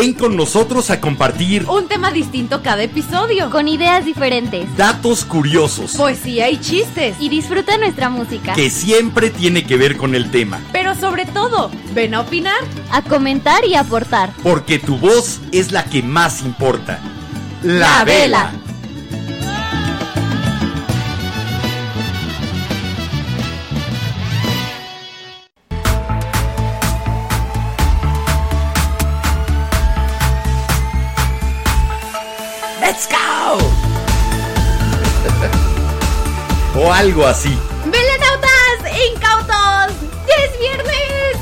Ven con nosotros a compartir Un tema distinto cada episodio. Con ideas diferentes. datos curiosos Poesía y chistes. Y disfruta nuestra música. que siempre tiene que ver con el tema, Pero sobre todo, ven a opinar. A comentar y aportar. porque tu voz es la que más importa. La vela. O algo así. ¡Velanautas! ¡Incautos! ¡Ya es viernes!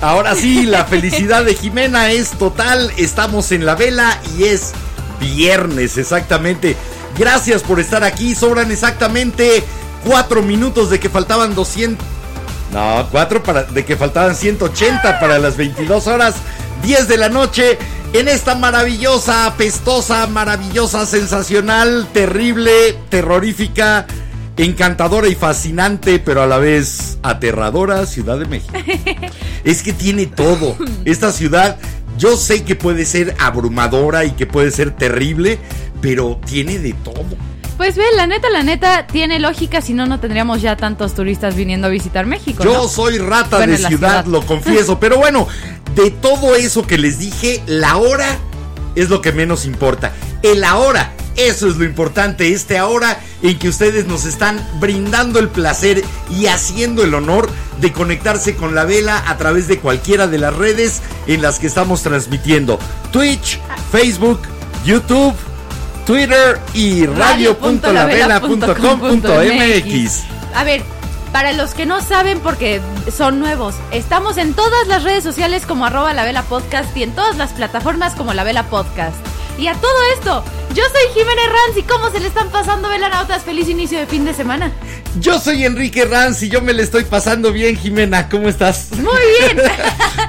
Ahora sí, la felicidad de Jimena es total. Estamos en la vela y es viernes, exactamente. Gracias por estar aquí. Sobran exactamente cuatro minutos de que faltaban 200. No, cuatro para, de que faltaban 180 para las 22 horas, 10 de la noche. En esta maravillosa, apestosa, maravillosa, sensacional, terrible, terrorífica, encantadora y fascinante, pero a la vez aterradora Ciudad de México. Es que tiene todo. Esta ciudad, yo sé que puede ser abrumadora y que puede ser terrible, pero tiene de todo. Pues ve, la neta, la neta, tiene lógica, si no, no tendríamos ya tantos turistas viniendo a visitar México. Yo ¿no? soy rata Bueno, de ciudad, ciudad. lo confieso. Pero bueno, de todo eso que les dije, la hora es lo que menos importa. El ahora, eso es lo importante. Este ahora en que ustedes nos están brindando el placer y haciendo el honor de conectarse con la vela a través de cualquiera de las redes en las que estamos transmitiendo. Twitch, Facebook, YouTube. Twitter y radio.lavela.com.mx. A ver, para los que no saben porque son nuevos, estamos en todas las redes sociales como arroba la vela podcast y en todas las plataformas como la vela podcast. Y a todo esto, yo soy Jimena Ranz y cómo se le están pasando velanautas. Feliz inicio de fin de semana. Yo soy Enrique Ranz y yo me le estoy pasando bien, Jimena. ¿Cómo estás? Muy bien.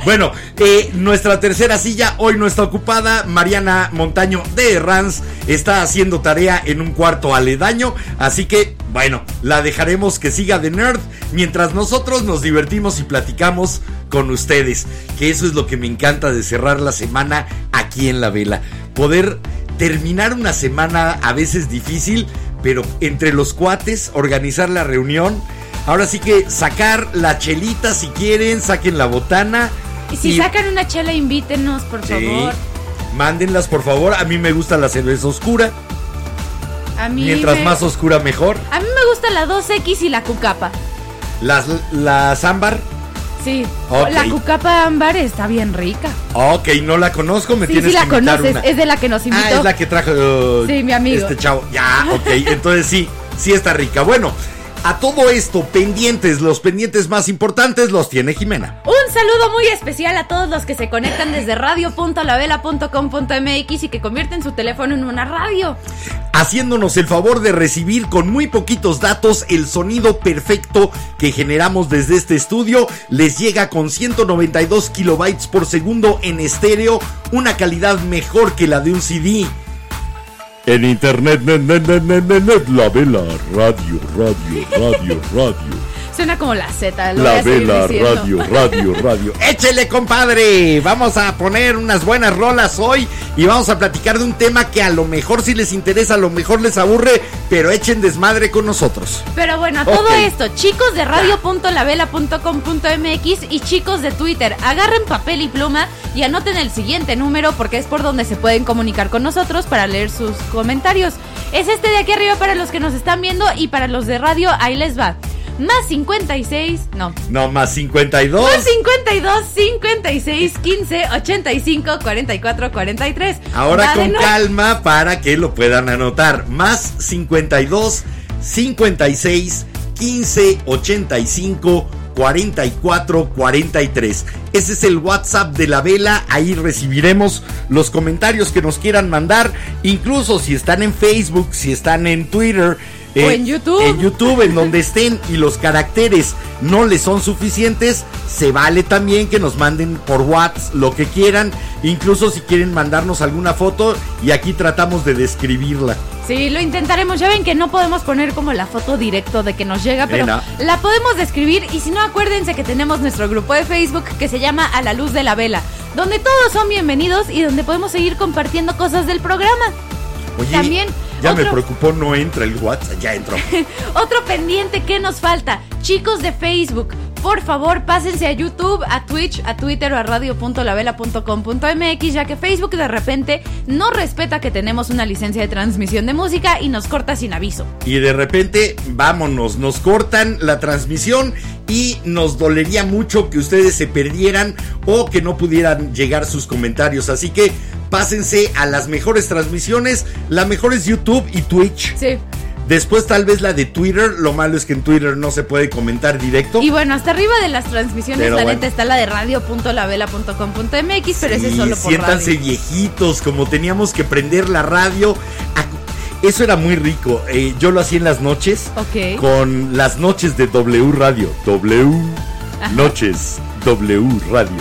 Bueno, eh, nuestra tercera silla hoy no está ocupada. Mariana Montaño de Ranz está haciendo tarea en un cuarto aledaño. Así que, bueno, la dejaremos que siga de nerd mientras nosotros nos divertimos y platicamos con ustedes. Que eso es lo que me encanta de cerrar la semana aquí en la vela. Poder terminar una semana a veces difícil, pero entre los cuates, organizar la reunión. Ahora sí que sacar la chelita si quieren, saquen la botana. Y si y- sacan una chela, invítenos, por Sí. favor. Mándenlas por favor. A mí me gusta la cerveza oscura. A mí Mientras me- más oscura mejor. A mí me gusta la 2X y la cucapa. Las, las ámbar. Sí. Ok. La cucapa ámbar está bien rica. Ok, no la conozco. Me Sí, tienes sí la que invitar conoces. una. Es de la que nos invitó. Ah, es la que trajo uh, Sí, mi amigo. Este chavo. Ya, ok. Entonces sí, sí está rica. Bueno, a todo esto, pendientes, los pendientes más importantes los tiene Jimena. Un saludo muy especial a todos los que se conectan desde radio.lavela.com.mx y que convierten su teléfono en una radio. haciéndonos el favor de recibir con muy poquitos datos el sonido perfecto que generamos desde este estudio. Les llega con 192 kilobytes por segundo en estéreo, una calidad mejor que la de un CD. En internet, net, net, net, net, net, la vela, radio, radio, radio, radio. Suena como la Z. La vela, radio, radio, radio. Échele, compadre. Vamos a poner unas buenas rolas hoy y vamos a platicar de un tema que a lo mejor si les interesa, a lo mejor les aburre, pero echen desmadre con nosotros. Pero bueno, a todo esto, chicos de radio.lavela.com.mx y chicos de Twitter, agarren papel y pluma y anoten el siguiente número porque es por donde se pueden comunicar con nosotros para leer sus comentarios. Es este de aquí arriba para los que nos están viendo y para los de radio, ahí les va. Más 56, no. No, más 52. Más 52, 56, 15, 85, 44, 43. Ahora Va con calma para que lo puedan anotar. Más 52, 56, 15, 85, 4443. Ese es el WhatsApp de la vela. Ahí recibiremos los comentarios que nos quieran mandar. Incluso si están en Facebook, si están en Twitter. O en YouTube. En YouTube, en donde estén y los caracteres no les son suficientes, se vale también que nos manden por WhatsApp lo que quieran. Incluso si quieren mandarnos alguna foto y aquí tratamos de describirla. Sí, lo intentaremos. Ya ven que no podemos poner como la foto directo de que nos llega, pero la podemos describir. Y si no, acuérdense que tenemos nuestro grupo de Facebook que se llama A la Luz de la Vela, donde todos son bienvenidos y donde podemos seguir compartiendo cosas del programa. Oye, También, ya me preocupó, no entra el WhatsApp, ya entró. Otro pendiente que nos falta, chicos de Facebook, por favor pásense a YouTube, a Twitch, a Twitter o a radio.lavela.com.mx, ya que Facebook de repente no respeta que tenemos una licencia de transmisión de música y nos corta sin aviso. Y de repente, vámonos, nos cortan la transmisión y nos dolería mucho que ustedes se perdieran o que no pudieran llegar sus comentarios. Así que pásense a las mejores transmisiones. La mejor es YouTube y Twitch. Sí. Después tal vez la de Twitter. Lo malo es que en Twitter no se puede comentar directo. Y bueno, hasta arriba de las transmisiones, Pero la bueno. neta está la de radio.lavela.com.mx, pero ese es Sí, solo por siéntanse radio. viejitos, como teníamos que prender la radio. Eso era muy rico. Eh, yo lo hacía en las noches. Ok. Con las noches de W Radio. W Noches W Radio.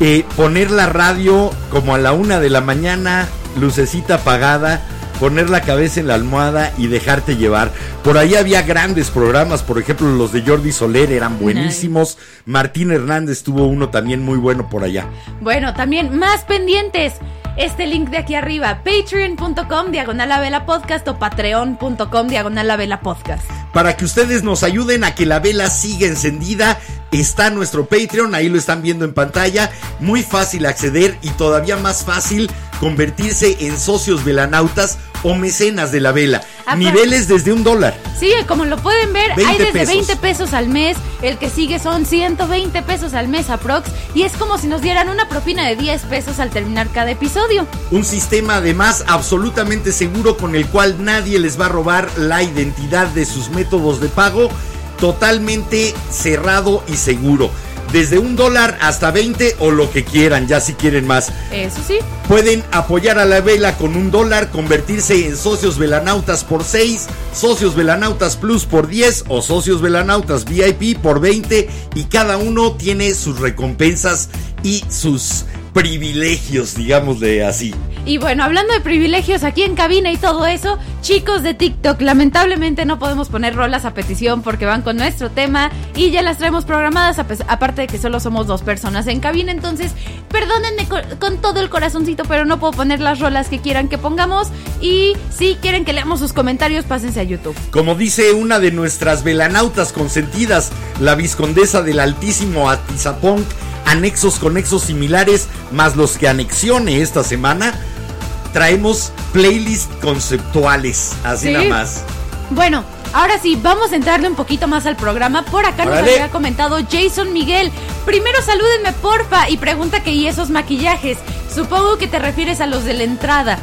Eh, poner la radio como a la una de la mañana, lucecita apagada, poner la cabeza en la almohada y dejarte llevar. Por ahí había grandes programas, por ejemplo los de Jordi Soler eran buenísimos. Martín Hernández tuvo uno también muy bueno por allá. Bueno, también más pendientes. Este link de aquí arriba, patreon.com diagonal la vela podcast o patreon.com diagonal la vela podcast. Para que ustedes nos ayuden a que la vela siga encendida, está nuestro Patreon, ahí lo están viendo en pantalla. Muy fácil acceder y todavía más fácil convertirse en socios velanautas o mecenas de la vela. Aparte- Niveles desde un dólar. Sí, como lo pueden ver, 20 hay desde pesos. 20 pesos al mes, el que sigue son 120 pesos al mes aprox, y es como si nos dieran una propina de 10 pesos al terminar cada episodio. Un sistema además absolutamente seguro con el cual nadie les va a robar la identidad de sus métodos de pago. Totalmente cerrado y seguro. Desde un dólar hasta 20 o lo que quieran, ya si quieren más. Eso sí. Pueden apoyar a la vela con un dólar, convertirse en socios velanautas por 6, socios velanautas plus por 10 o socios velanautas VIP por 20 y cada uno tiene sus recompensas y sus privilegios, digámosle así. Y bueno, hablando de privilegios aquí en cabina y todo eso, chicos de TikTok, lamentablemente no podemos poner rolas a petición porque van con nuestro tema y ya las traemos programadas, aparte de que solo somos dos personas en cabina, entonces perdónenme co- con, todo el corazoncito, pero no puedo poner las rolas que quieran que pongamos y si quieren que leamos sus comentarios, pásense a YouTube. Como dice una de nuestras velanautas consentidas, la viscondesa del altísimo Atizapón, anexos conexos similares, más los que anexione esta semana, traemos playlists conceptuales, así Sí. nada más. Bueno, ahora sí, vamos a entrarle un poquito más al programa. Por acá nos había comentado Jason Miguel. Primero salúdenme, porfa, y pregunta que y esos maquillajes. Supongo que te refieres a los de la entrada.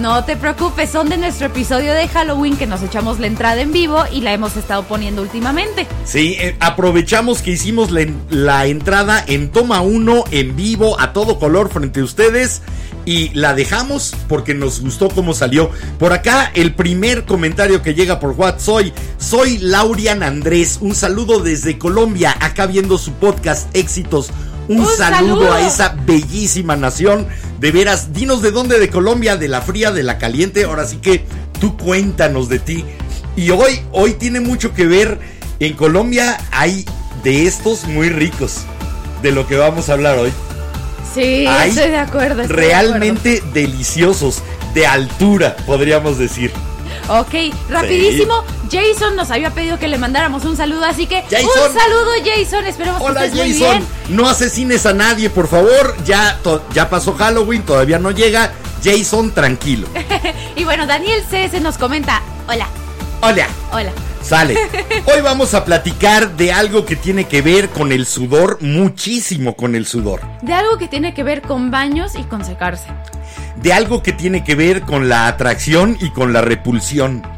No te preocupes, son de nuestro episodio de Halloween que nos echamos la entrada en vivo y la hemos estado poniendo últimamente. Sí, eh, aprovechamos que hicimos la, en- la entrada en toma 1 en vivo a todo color frente a ustedes y la dejamos porque nos gustó cómo salió. Por acá el primer comentario que llega por WhatsApp soy, soy Laurian Andrés, un saludo desde Colombia, acá viendo su podcast Éxitos. Un, Un saludo, saludo. a esa bellísima nación. De veras, dinos de dónde de Colombia, de la fría, de la caliente. Ahora sí que tú cuéntanos de ti. Y hoy, hoy tiene mucho que ver. En Colombia hay de estos muy ricos. De lo que vamos a hablar hoy. Sí, estoy de acuerdo. estoy de Realmente deliciosos. De altura, podríamos decir. Ok, rapidísimo. Jason nos había pedido que le mandáramos un saludo, así que Jason. un saludo, Jason. Esperemos Hola que estés muy Jason, bien. no asesines a nadie, por favor. Ya, ya pasó Halloween, todavía no llega. Jason, tranquilo. Y bueno, Daniel CS nos comenta, hola, Hola. hola. Sale. Hoy vamos a platicar de algo que tiene que ver con el sudor, muchísimo con el sudor. De algo que tiene que ver con baños y con secarse. De algo que tiene que ver con la atracción y con la repulsión.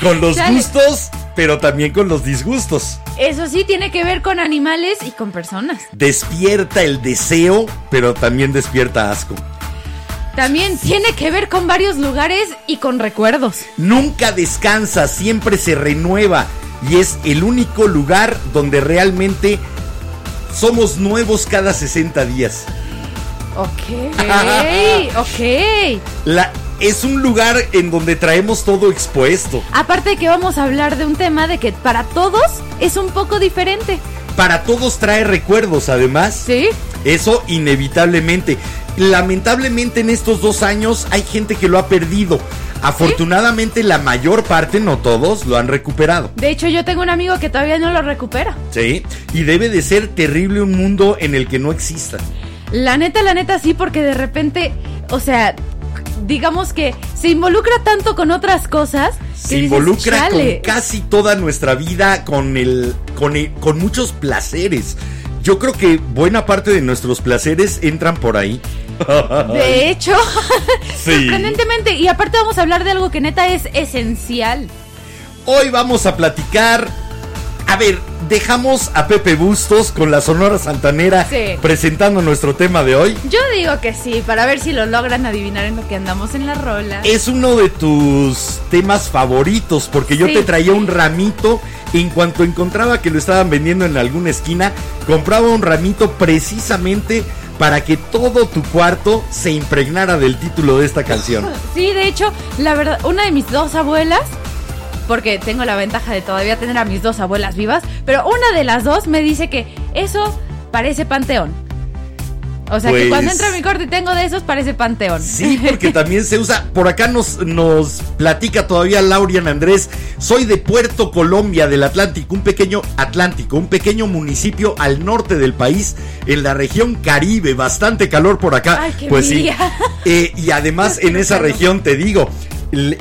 Con los gustos, pero también con los disgustos. Eso sí, tiene que ver con animales y con personas. Despierta el deseo, pero también despierta asco. También tiene que ver con varios lugares y con recuerdos. Nunca descansa, siempre se renueva y es el único lugar donde realmente somos nuevos cada 60 días. Ok, ok. La, es un lugar en donde traemos todo expuesto. Aparte de que vamos a hablar de un tema de que para todos es un poco diferente. Para todos trae recuerdos, además. Sí. Eso inevitablemente. Lamentablemente en estos dos años hay gente que lo ha perdido. Afortunadamente la mayor parte, no todos, lo han recuperado. De hecho, yo tengo un amigo que todavía no lo recupera. Sí, y debe de ser terrible un mundo en el que no exista. La neta, la neta sí, porque de repente, o sea, digamos que se involucra tanto con otras cosas. que Se dices, involucra con casi toda nuestra vida, con el, con el- con muchos placeres. Yo creo que buena parte de nuestros placeres entran por ahí. De hecho, Sí. sorprendentemente, y aparte vamos a hablar de algo que neta es esencial. Hoy vamos a platicar. A ver, dejamos a Pepe Bustos con la Sonora Santanera Sí. presentando nuestro tema de hoy. Yo digo que sí, para ver si lo logran adivinar en lo que andamos en la rola. Es uno de tus temas favoritos porque yo Sí. te traía un ramito. En cuanto encontraba que lo estaban vendiendo en alguna esquina, compraba un ramito precisamente para que todo tu cuarto se impregnara del título de esta canción. Sí, de hecho, la verdad, una de mis dos abuelas, porque tengo la ventaja de todavía tener a mis dos abuelas vivas, pero una de las dos me dice que eso parece panteón. O sea, que Pues- cuando entro a mi cuarto y tengo de esos, parece panteón. Sí, porque también se usa. Por acá nos, nos platica todavía Laurian Andrés. Soy de Puerto Colombia, del Atlántico, un pequeño Atlántico, un pequeño municipio al norte del país, en la región Caribe. Bastante calor por acá. Ay, qué pues sí. Eh, y además en esa región te digo.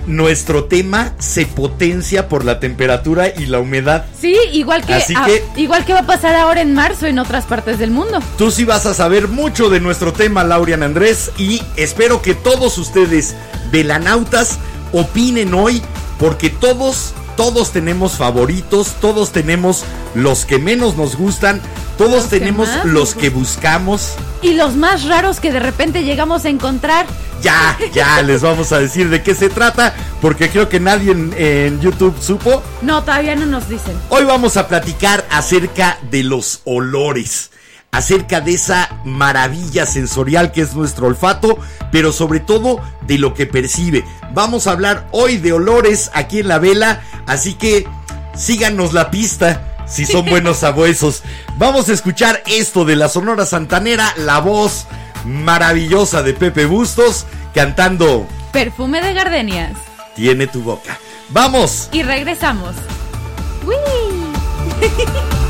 Nuestro tema se potencia por la temperatura y la humedad. Sí, igual que, Así que- igual que va a pasar ahora en marzo en otras partes del mundo. Tú sí vas a saber mucho de nuestro tema, Laurian Andrés, y espero que todos ustedes, velanautas, opinen hoy, porque todos, todos tenemos favoritos, todos tenemos los que menos nos gustan, todos Los tenemos los que buscamos. Y los más raros que de repente llegamos a encontrar. Ya, ya les vamos a decir de qué se trata, porque creo que nadie en, en YouTube supo. No, todavía no nos dicen. Hoy vamos a platicar acerca de los olores, acerca de esa maravilla sensorial que es nuestro olfato, pero sobre todo de lo que percibe. Vamos a hablar hoy de olores aquí en la vela, así que síganos la pista si son buenos sabuesos. Vamos a escuchar esto de la Sonora Santanera, la voz maravillosa de Pepe Bustos cantando Perfume de gardenias. Tiene tu boca. ¡Vamos! Y regresamos. ¡Wii!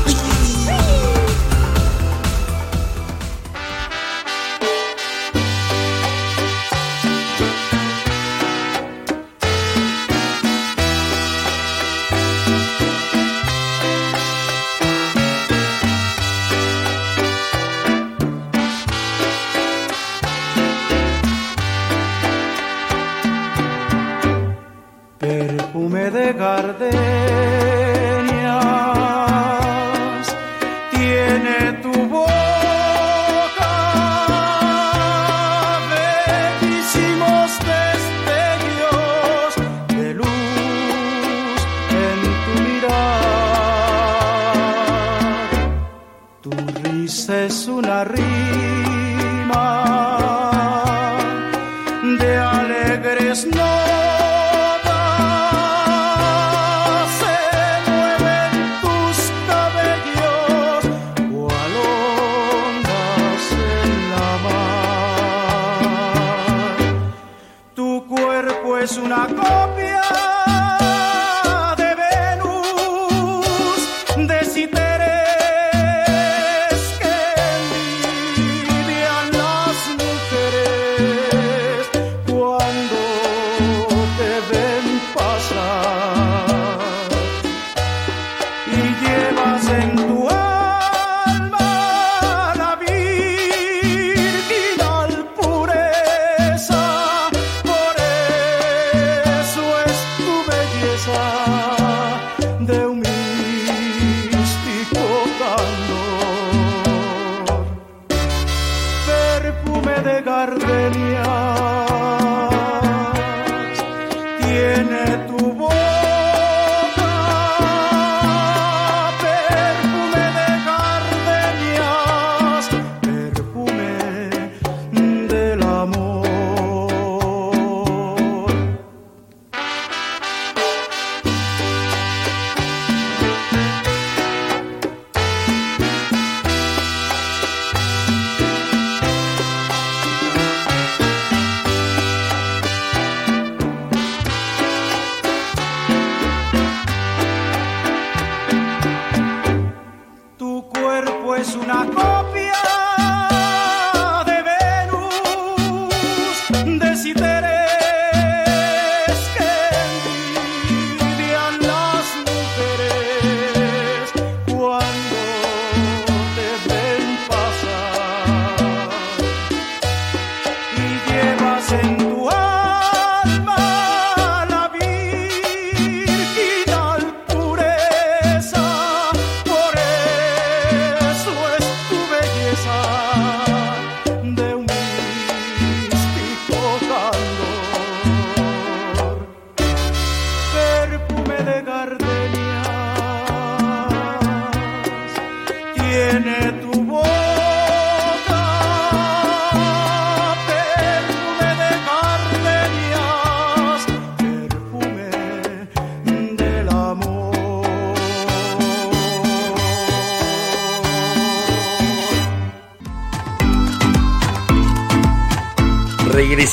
Perfume de gardenias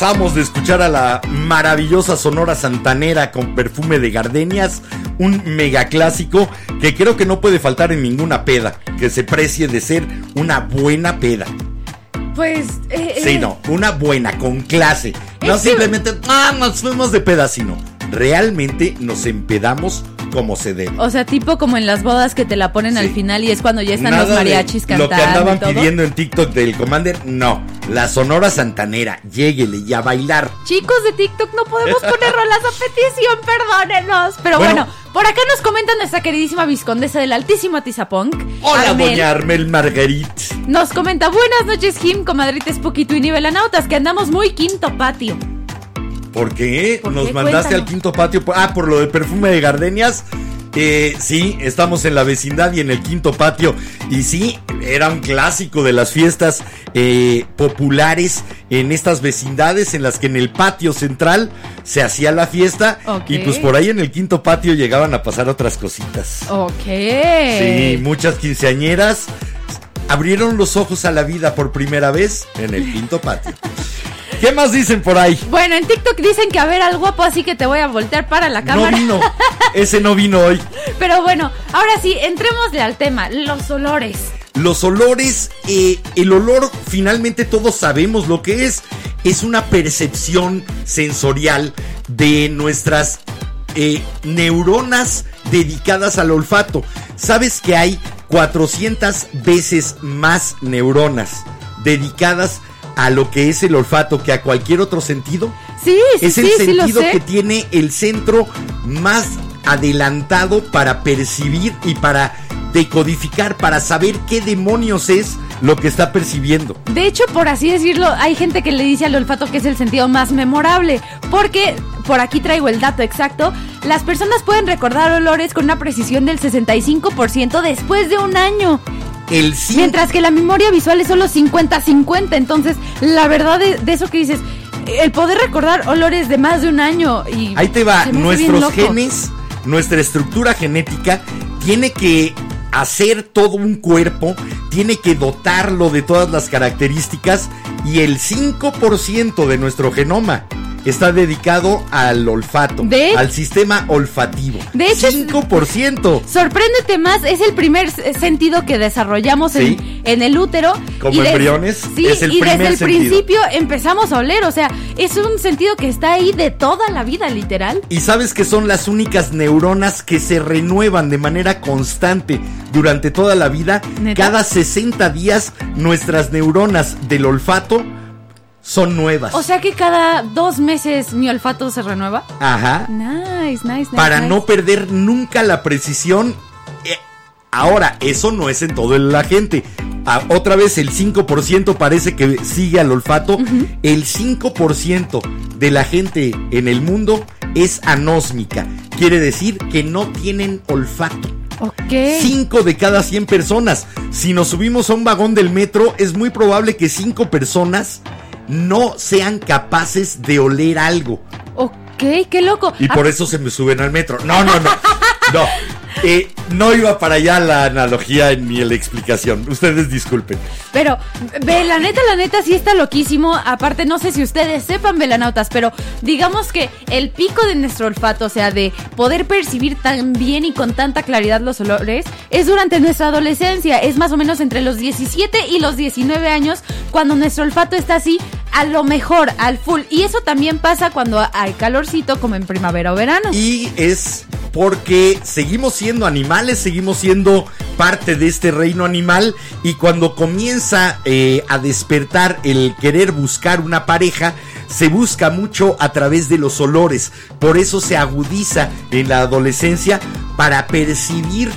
de escuchar a la maravillosa Sonora Santanera con perfume de gardenias, un mega clásico que creo que no puede faltar en ninguna peda, que se precie de ser una buena peda. Pues. eh, Sí, eh, no, una buena, con clase. No Es que- simplemente, ah, nos fuimos de peda, sino realmente nos empedamos como se debe. O sea, tipo como en las bodas que te la ponen al Sí. final y es cuando ya están Nada los mariachis cantando. Lo que andaban y todo. pidiendo en TikTok del Commander, no. La Sonora Santanera, lléguele y a bailar. Chicos de TikTok, no podemos poner rolas a petición, perdónenos. Pero Bueno. bueno, por acá nos comenta nuestra queridísima viscondesa del Altísimo Atizapunk. Hola, Armel. doña Armel Marguerite. Nos comenta, buenas noches, Jim, comadrites Poquito y Nivelanautas, que andamos muy quinto patio. ¿Por qué? ¿Por Nos qué? mandaste al quinto patio. Ah, por lo del perfume de gardenias. Eh, sí, estamos en la vecindad y en el quinto patio. Y sí, era un clásico de las fiestas eh, populares en estas vecindades en las que en el patio central se hacía la fiesta. Y pues por ahí en el quinto patio llegaban a pasar otras cositas. Ok. Sí, muchas quinceañeras abrieron los ojos a la vida por primera vez en el quinto patio. ¿Qué más dicen por ahí? Bueno, en TikTok dicen que a ver al guapo, así que te voy a voltear para la No cámara. vino. Ese no vino hoy. Pero bueno, ahora sí, entrémosle al tema, los olores. Los olores, eh, el olor finalmente todos sabemos lo que es. Es una percepción sensorial de nuestras eh, neuronas dedicadas al olfato. ¿Sabes que hay 400 veces más neuronas dedicadas a lo que es el olfato que a cualquier otro sentido? Sí, sí, es el sí, sí lo sentido sé. que tiene el centro más adelantado para percibir y para decodificar, para saber qué demonios es lo que está percibiendo. De hecho, por así decirlo, hay gente que le dice al olfato que es el sentido más memorable, porque por aquí traigo el dato exacto, las personas pueden recordar olores con una precisión del 65% después de un año, El mientras que la memoria visual es solo 50-50, entonces la verdad de, de eso que dices, el poder recordar olores de más de un año y... ahí te va, nuestros genes, nuestra estructura genética tiene que hacer todo un cuerpo, tiene que dotarlo de todas las características y el 5% de nuestro genoma está dedicado al olfato, De- al sistema olfativo. De hecho, es- 5%. Sorpréndete más, es el primer sentido que desarrollamos Sí. en, en el útero. Como embriones, Sí, es el y desde el sentido. principio empezamos a oler, o sea, es un sentido que está ahí de toda la vida, literal. Y sabes que son las únicas neuronas que se renuevan de manera constante durante toda la vida. ¿Neta? Cada 60 días nuestras neuronas del olfato son nuevas. O sea que cada dos meses mi olfato se renueva. Ajá. Nice, nice, nice. Para nice. no perder nunca la precisión. Eh, ahora, eso no es en todo la gente. ah, otra vez el 5% parece que sigue al olfato. El 5% de la gente en el mundo es anósmica. Quiere decir que no tienen olfato. Ok. 5 de cada 100 personas. Si nos subimos a un vagón del metro, es muy probable que 5 personas no sean capaces de oler algo. Ok, qué loco. Y Ah, por eso se me suben al metro. No, no, no. No. Eh, no iba para allá la analogía ni la explicación. Ustedes disculpen. Pero, ve, la neta, la neta sí está loquísimo. Aparte, no sé si ustedes sepan, velanautas, pero digamos que el pico de nuestro olfato, o sea, de poder percibir tan bien y con tanta claridad los olores, es durante nuestra adolescencia. Es más o menos entre los 17 y los 19 años, cuando nuestro olfato está así, a lo mejor, al full. Y eso también pasa cuando hay calorcito, como en primavera o verano. Y es porque seguimos siendo animales, seguimos siendo parte de este reino animal y cuando comienza eh, a despertar el querer buscar una pareja, se busca mucho a través de los olores. Por eso se agudiza en la adolescencia para percibir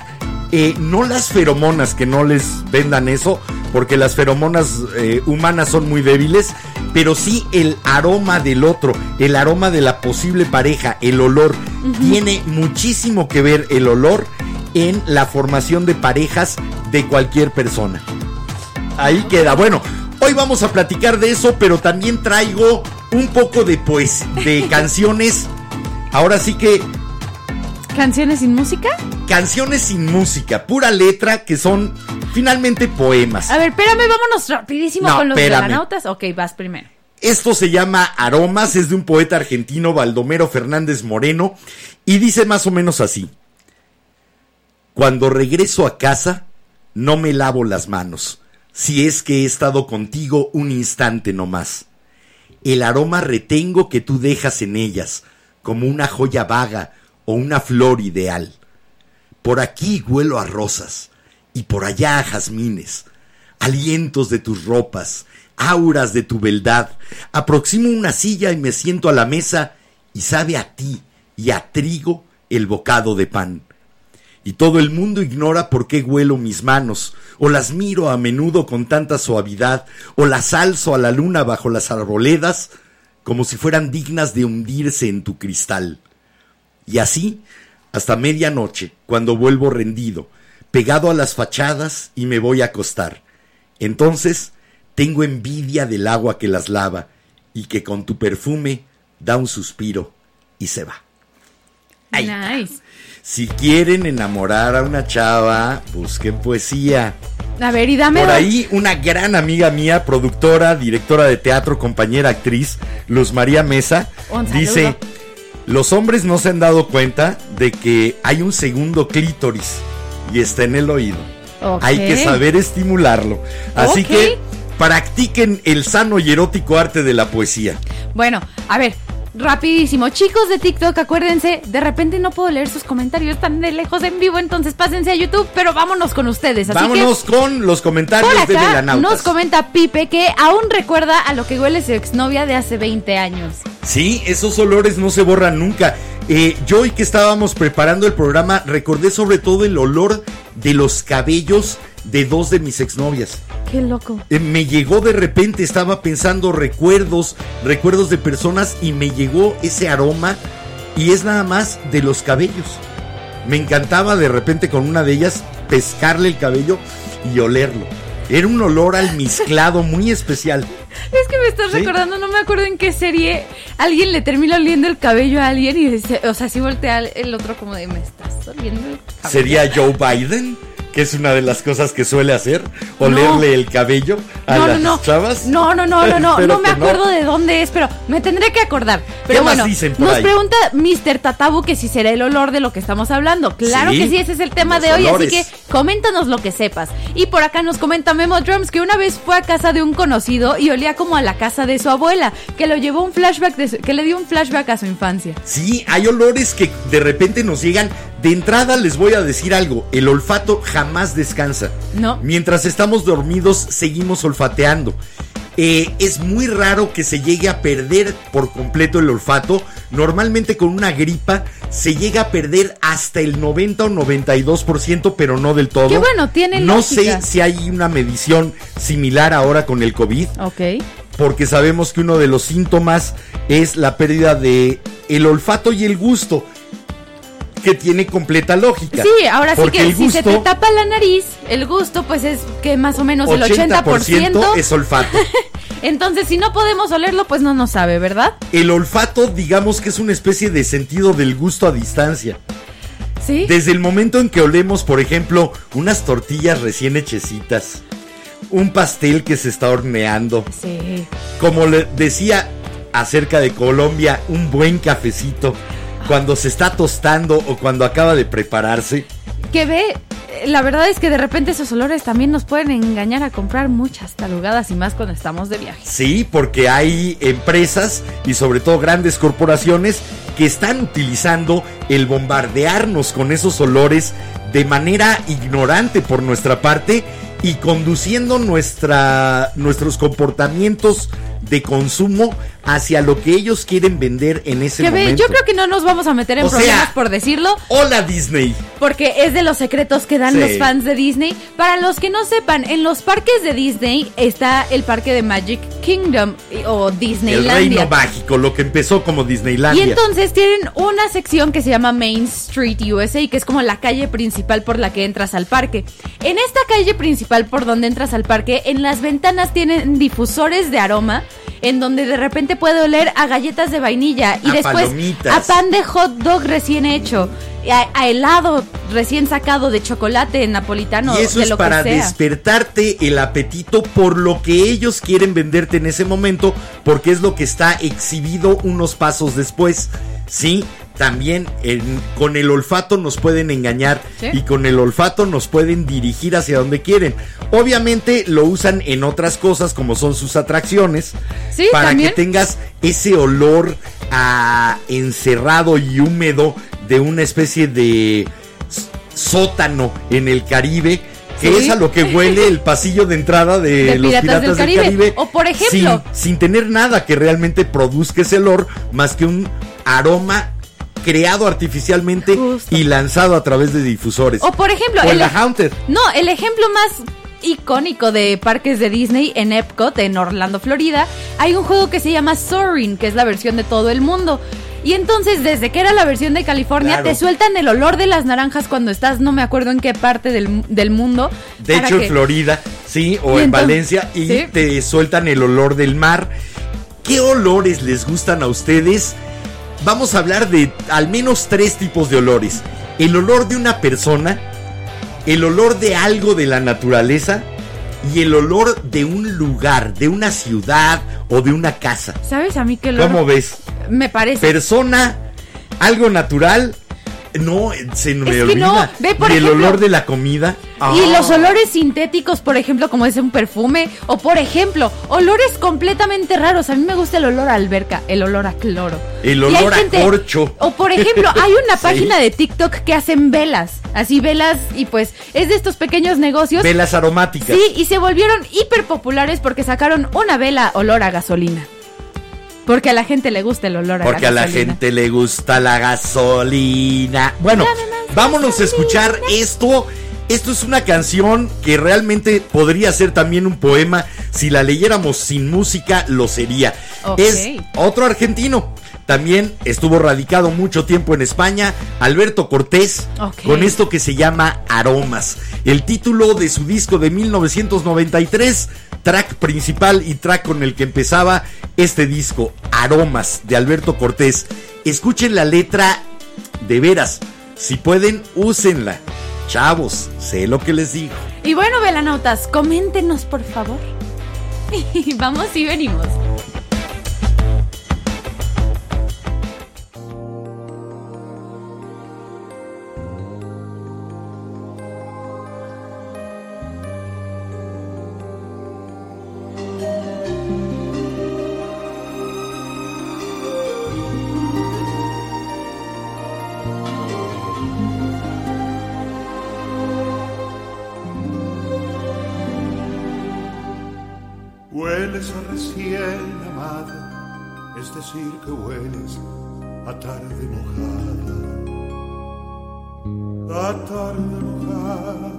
eh, no las feromonas, que no les vendan eso, porque las feromonas eh, humanas son muy débiles, pero sí el aroma del otro, el aroma de la posible pareja, el olor. Tiene muchísimo que ver el olor en la formación de parejas de cualquier persona. Ahí queda. Bueno, hoy vamos a platicar de eso, pero también traigo un poco de pues de canciones. Ahora sí que ¿Canciones sin música? canciones sin música, pura letra que son finalmente poemas. A ver, espérame, vámonos rapidísimo No, con los velanautas. Ok, vas primero. Esto se llama Aromas, es de un poeta argentino, Baldomero Fernández Moreno, y dice más o menos así. Cuando regreso a casa, no me lavo las manos, si es que he estado contigo un instante no más. El aroma retengo que tú dejas en ellas, como una joya vaga o una flor ideal. Por aquí huelo a rosas y por allá a jazmines, alientos de tus ropas, auras de tu beldad. Aproximo una silla y me siento a la mesa y sabe a ti y a trigo el bocado de pan. Y todo el mundo ignora por qué huelo mis manos, o las miro a menudo con tanta suavidad, o las alzo a la luna bajo las arboledas, como si fueran dignas de hundirse en tu cristal. Y así, hasta medianoche, cuando vuelvo rendido, pegado a las fachadas y me voy a acostar. Entonces, tengo envidia del agua que las lava y que con tu perfume da un suspiro y se va. Ay. Nice. Si quieren enamorar a una chava, busquen poesía. A ver, y dame Por ahí una gran amiga mía, productora, directora de teatro, compañera actriz, Luz María Mesa, dice, los hombres no se han dado cuenta de que hay un segundo clítoris y está en el oído. Hay que saber estimularlo. Así que practiquen el sano y erótico arte de la poesía. Bueno, a ver, rapidísimo. Chicos de TikTok, acuérdense, de repente no puedo leer sus comentarios tan de lejos en vivo, entonces pásense a YouTube, pero vámonos con ustedes. Así Vámonos con los comentarios por de Velanautas. nos comenta Pipe que aún recuerda a lo que huele su exnovia de hace 20 años. Sí, esos olores no se borran nunca. Eh, yo hoy que estábamos preparando el programa recordé sobre todo el olor de los cabellos de dos de mis exnovias. Qué loco. Eh, me llegó de repente, estaba pensando recuerdos, recuerdos de personas y me llegó ese aroma y es nada más de los cabellos. Me encantaba de repente con una de ellas pescarle el cabello y olerlo. Era un olor almizclado muy especial. Es que me estás ¿Sí? recordando, no me acuerdo en qué serie alguien le termina oliendo el cabello a alguien y dice, o sea, si voltea el- el otro como de, me estás oliendo el cabello. ¿Sería Joe Biden? Que es una de las cosas que suele hacer, olerle el cabello a no, las no, no. chavas. No, no, no, no, no, no me acuerdo de dónde es, pero me tendré que acordar. Pero más bueno, dicen por nos ahí? pregunta Mr. Tatabu que si será el olor de lo que estamos hablando. Claro Sí, que sí, ese es el tema de hoy, olores. así que coméntanos lo que sepas. Y por acá nos comenta Memo Drums que una vez fue a casa de un conocido y olía como a la casa de su abuela, que lo llevó un flashback de su- que le dio un flashback a su infancia. Sí, hay olores que de repente nos llegan. De entrada les voy a decir algo, el olfato jamás descansa. No. Mientras estamos dormidos seguimos olfateando. Eh, es muy raro que se llegue a perder por completo el olfato. Normalmente con una gripa se llega a perder hasta el 90 o 92%, pero no del todo. Qué bueno, tiene No lógica. sé si hay una medición similar ahora con el COVID, Ok. porque sabemos que uno de los síntomas es la pérdida de el olfato y el gusto, que tiene completa lógica. Sí, ahora sí que el si se te gusto, tapa la nariz, el gusto pues es que más o menos el 80%. es olfato. Entonces, si no podemos olerlo, pues no nos sabe, ¿verdad? El olfato, digamos que es una especie de sentido del gusto a distancia. Sí. Desde el momento en que olemos, por ejemplo, unas tortillas recién hechecitas, un pastel que se está horneando, Sí. como le decía acerca de Colombia, un buen cafecito, cuando se está tostando o cuando acaba de prepararse. Que ve, la verdad es que de repente esos olores también nos pueden engañar a comprar muchas tarugadas y más cuando estamos de viaje. Sí, porque hay empresas y sobre todo grandes corporaciones que están utilizando el bombardearnos con esos olores de manera ignorante por nuestra parte y conduciendo nuestra, nuestros comportamientos de consumo hacia lo que ellos quieren vender en ese Que ve, momento. yo creo que no nos vamos a meter en O sea- problemas por decirlo, Hola Disney. porque es de los secretos que dan Sí. los fans de Disney. Para los que no sepan, en los parques de Disney está el parque de Magic Kingdom o El Disneylandia. reino mágico, lo que empezó como Y Disneylandia. entonces tienen una sección que se llama Main Street USA, que es como la calle principal por la que entras al parque. En esta calle principal por donde entras al parque, en las ventanas tienen difusores de aroma, en donde de repente puede oler a galletas de vainilla y A después palomitas. a pan de hot dog recién hecho, a, a helado recién sacado de chocolate napolitano, Y eso de es lo para que sea. despertarte el apetito por lo que ellos quieren venderte en ese momento, porque es lo que está exhibido unos pasos después. Sí, también en- con el olfato nos pueden engañar Sí. y con el olfato nos pueden dirigir hacia donde quieren. Obviamente lo usan en otras cosas como son sus atracciones Sí, para también. que tengas ese olor a encerrado y húmedo de una especie de sótano en el Caribe. Que Sí. es a lo que huele el pasillo de entrada de, De los Piratas del del Caribe. Caribe. O, por ejemplo- Sin, sin tener nada que realmente produzca ese olor, más que un aroma creado artificialmente Justo. y lanzado a través de difusores. O por ejemplo, O el- la Haunted. No, el ejemplo más icónico de parques de Disney en Epcot, en Orlando, Florida, hay un juego que se llama Soaring, que es la versión de todo el mundo. Y entonces, desde que era la versión de California, Claro. te sueltan el olor de las naranjas cuando estás, no me acuerdo en qué parte del, del mundo. De hecho, que- en Florida, sí, o en entonces- Valencia, y sí. te sueltan el olor del mar. ¿Qué olores les gustan a ustedes? Vamos a hablar de al menos tres tipos de olores. El olor de una persona, el olor de algo de la naturaleza y el olor de un lugar, de una ciudad o de una casa. ¿Sabes a mí qué olor ¿Cómo ves? me parece? Persona, algo natural. No, se me Es que olvida. no, ve, por Y el olor de la comida. Y Ah. los olores sintéticos, por ejemplo, como es un perfume, o por ejemplo, olores completamente raros. A mí me gusta el olor a alberca, el olor a cloro. El olor a corcho. O por ejemplo, hay una Sí. página de TikTok que hacen velas, así velas, y pues es de estos pequeños negocios. Velas aromáticas. Sí, y se volvieron hiper populares porque sacaron una vela olor a gasolina. Porque a la gente le gusta el olor a Porque a la gasolina. gente le gusta la gasolina. Bueno, vámonos a escuchar esto. Esto es una canción que realmente podría ser también un poema. Si la leyéramos sin música, lo sería. Es otro argentino. También estuvo radicado mucho tiempo en España, Alberto Cortés, con esto que se llama Aromas. El título de su disco de 1993, track principal y track con el que empezaba este disco, Aromas, de Alberto Cortés. Escuchen la letra de veras. Si pueden, úsenla. Chavos, sé lo que les digo. Y bueno, velanautas, coméntenos por favor. Y vamos y venimos. Que hueles a tarde mojada, a tarde mojada.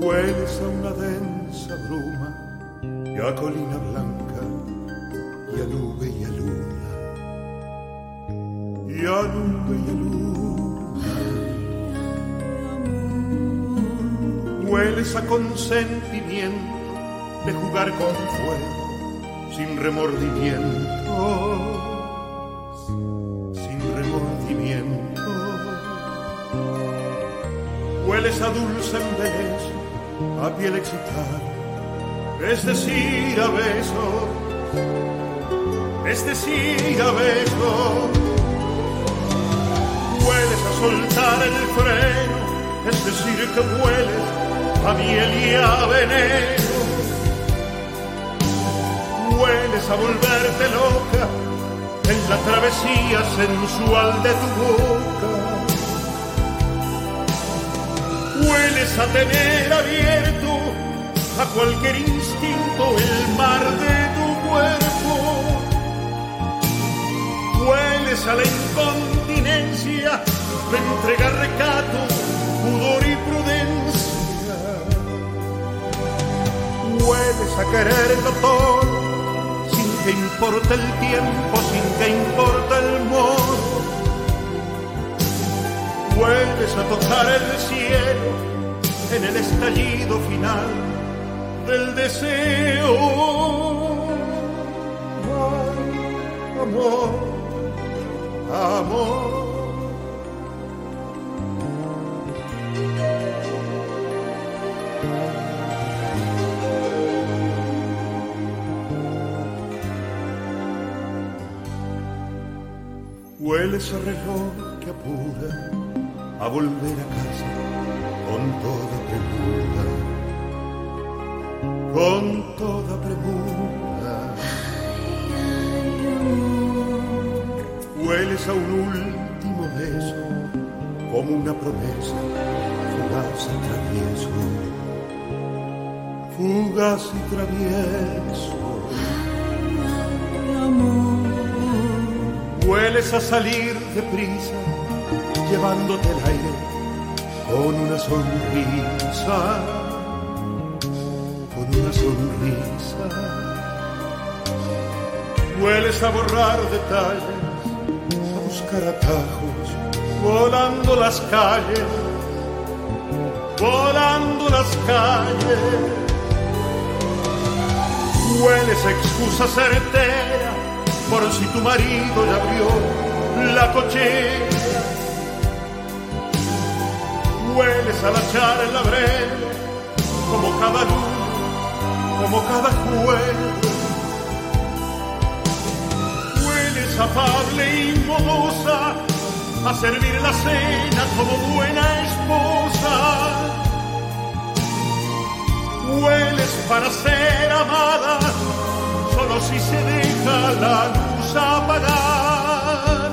Hueles a una densa bruma y a colina blanca y a nube y a luna, y a nube y a luna. Hueles a consentimiento de jugar con fuego sin remordimiento, sin remordimiento. Hueles a dulce embeleso, a piel excitada, es decir, a besos, es decir, a besos. Hueles a soltar el freno, es decir, que hueles a miel y a veneno. Hueles a volverte loca en la travesía sensual de tu boca. Hueles a tener abierto a cualquier instinto el mar de tu cuerpo. Hueles a la incontinencia de entregar recato, pudor y prudencia. Hueles a quererlo todo que importe el tiempo, sin que importe el modo. Hueles a tocar el cielo en el estallido final del deseo. Amor, amor. Hueles a reloj que apura a volver a casa con toda premura, con toda premura. Hueles a un último beso como una promesa, fugaz y travieso, fugaz y travieso. Hueles a salir deprisa, llevándote el aire con una sonrisa, con una sonrisa. Hueles a borrar detalles, a buscar atajos, volando las calles, volando las calles. Hueles a excusa certera por si tu marido ya abrió la cochera. Hueles a la charla breve, como cada luna, como cada jueves. Hueles afable y modosa, a servir la cena como buena esposa. Hueles para ser amada, si se deja la luz apagada.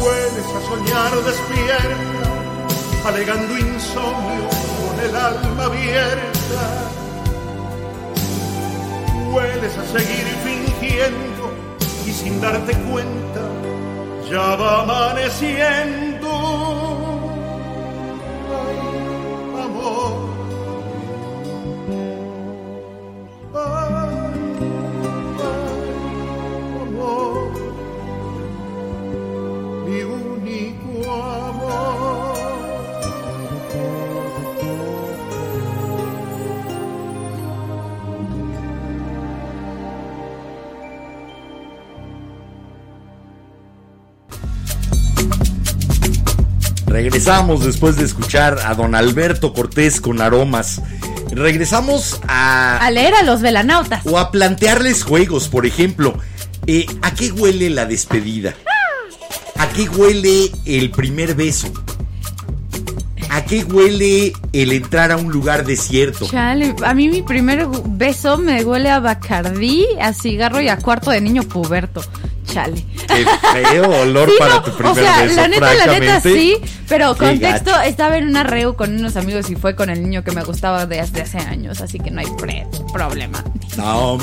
Hueles a soñar despierta, alegando insomnio con el alma abierta. Hueles a seguir fingiendo y sin darte cuenta ya va amaneciendo. Regresamos después de escuchar a don Alberto Cortés con aromas. Regresamos a... A leer a los velanautas. O a plantearles juegos, por ejemplo. eh, ¿A qué huele la despedida? ¿A qué huele el primer beso? ¿A qué huele el entrar a un lugar desierto? Chale, a mí mi primer beso me huele a Bacardí, a cigarro y a cuarto de niño puberto. Chale. Qué feo olor Sí, para no, tu primer o sea, beso, la neta, la neta sí, pero contexto, gacho. estaba en una reu con unos amigos y fue con el niño que me gustaba desde hace años, así que no hay pre- problema. No.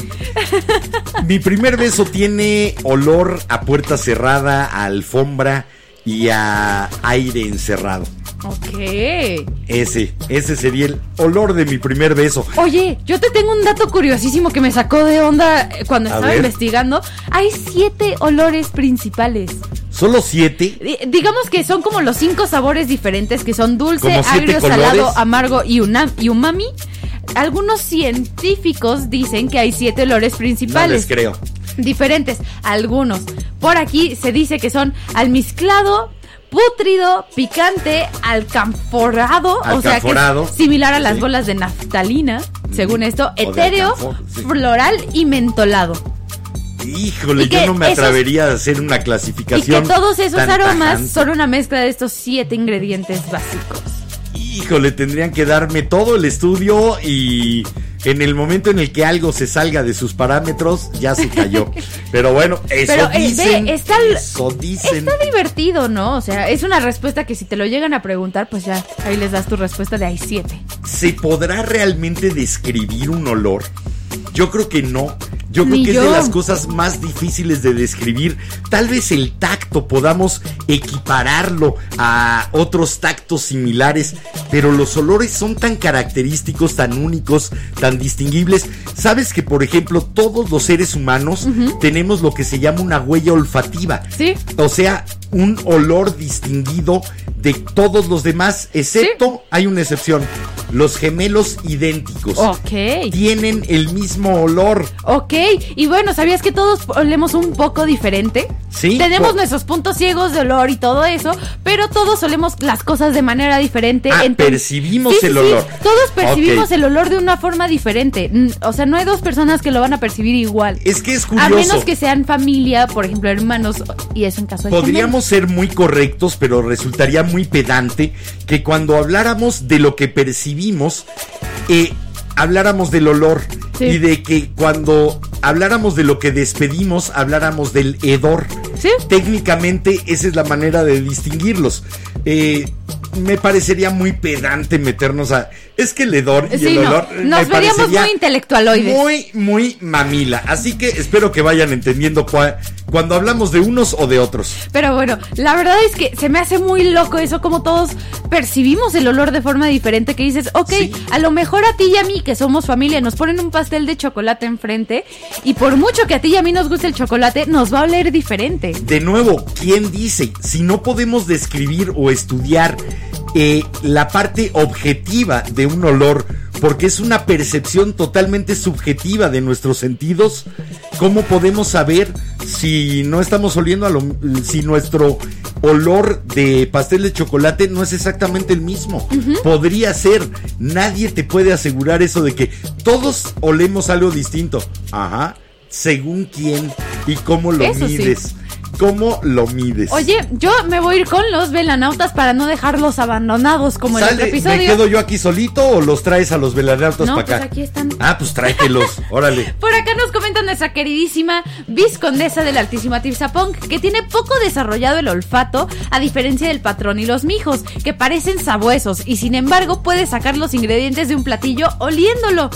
Mi primer beso tiene olor a puerta cerrada, a alfombra y a aire encerrado. Ok. Ese, ese sería el olor de mi primer beso. Oye, yo te tengo un dato curiosísimo que me sacó de onda eh, cuando A estaba ver. investigando. Hay siete olores principales. Solo siete. Di- Digamos que son como los cinco sabores diferentes, que son dulce, ¿Como siete agrio, colores? salado, amargo y, una- y umami. Algunos científicos dicen que hay siete olores No principales. les creo. diferentes. Algunos. Por aquí se dice que son almizclado, pútrido, picante, alcanforado, o sea que es similar a las Sí. bolas de naftalina, según esto, etéreo, sí. floral y mentolado. Híjole, Y yo no me esos- atrevería a hacer una Y clasificación. que todos esos aromas tajante. son una mezcla de estos siete ingredientes básicos. Híjole, tendrían que darme todo el estudio y en el momento en el que algo se salga de sus parámetros, ya se cayó. Pero bueno, eso Pero, eh, ve, dicen. está- eso dicen. Está divertido, ¿no? O sea, es una respuesta que si te lo llegan a preguntar, pues ya ahí les das tu respuesta de hay siete. ¿Se podrá realmente describir un olor? Yo creo que no. Yo creo Ni que es de las cosas más difíciles de describir. Tal vez el tacto podamos equipararlo a otros tactos similares, pero los olores son tan característicos, tan únicos, tan distinguibles. Sabes que, por ejemplo, todos los seres humanos tenemos lo que se llama una huella olfativa. Sí. O sea, un olor distinguido de todos los demás, excepto, hay una excepción, los gemelos idénticos. Ok. Tienen el mismo olor. Ok, y bueno, ¿sabías que todos olemos un poco diferente? Sí, Tenemos nuestros puntos ciegos de olor y todo eso, pero todos olemos las cosas de manera diferente. Ah, Entonces- percibimos Sí, el sí, olor. Todos percibimos el olor de una forma diferente. Mm, O sea, no hay dos personas que lo van a percibir igual. Es que es A curioso. menos que sean familia, por ejemplo, hermanos, y eso en caso de Podríamos ser muy correctos, pero resultaría muy pedante que cuando habláramos de lo que percibimos, eh, habláramos del olor. Sí. Y de que cuando habláramos de lo que despedimos, habláramos del hedor. Sí. Técnicamente esa es la manera de distinguirlos. Eh, me parecería muy pedante meternos a... Es que el hedor y Sí, el no. olor... Nos me veríamos muy intelectualoides. Muy, muy mamila. Así que espero que vayan entendiendo cua- cuando hablamos de unos o de otros. Pero bueno, la verdad es que se me hace muy loco eso, como todos percibimos el olor de forma diferente, que dices, ok, Sí. a lo mejor a ti y a mí, que somos familia, nos ponen un pastel de chocolate enfrente, y por mucho que a ti y a mí nos guste el chocolate, nos va a oler diferente. De nuevo, ¿quién dice? Si no podemos describir o estudiar eh, la parte objetiva de un olor, porque es una percepción totalmente subjetiva de nuestros sentidos, ¿cómo podemos saber si no estamos oliendo a lo, si nuestro olor de pastel de chocolate no es exactamente el mismo? Podría ser, nadie te puede asegurar eso de que todos olemos algo distinto. Ajá, según quién y cómo lo Eso sí. ¿Cómo lo mides? Oye, yo me voy a ir con los velanautas para no dejarlos abandonados como en el otro episodio. ¿Me quedo yo aquí solito o los traes a los velanautas No, para acá? pues aquí están. Ah, pues tráetelos, órale. Por acá nos comenta nuestra queridísima viscondesa del altísima Tirzapong que tiene poco desarrollado el olfato a diferencia del patrón y los mijos que parecen sabuesos y sin embargo puede sacar los ingredientes de un platillo oliéndolo.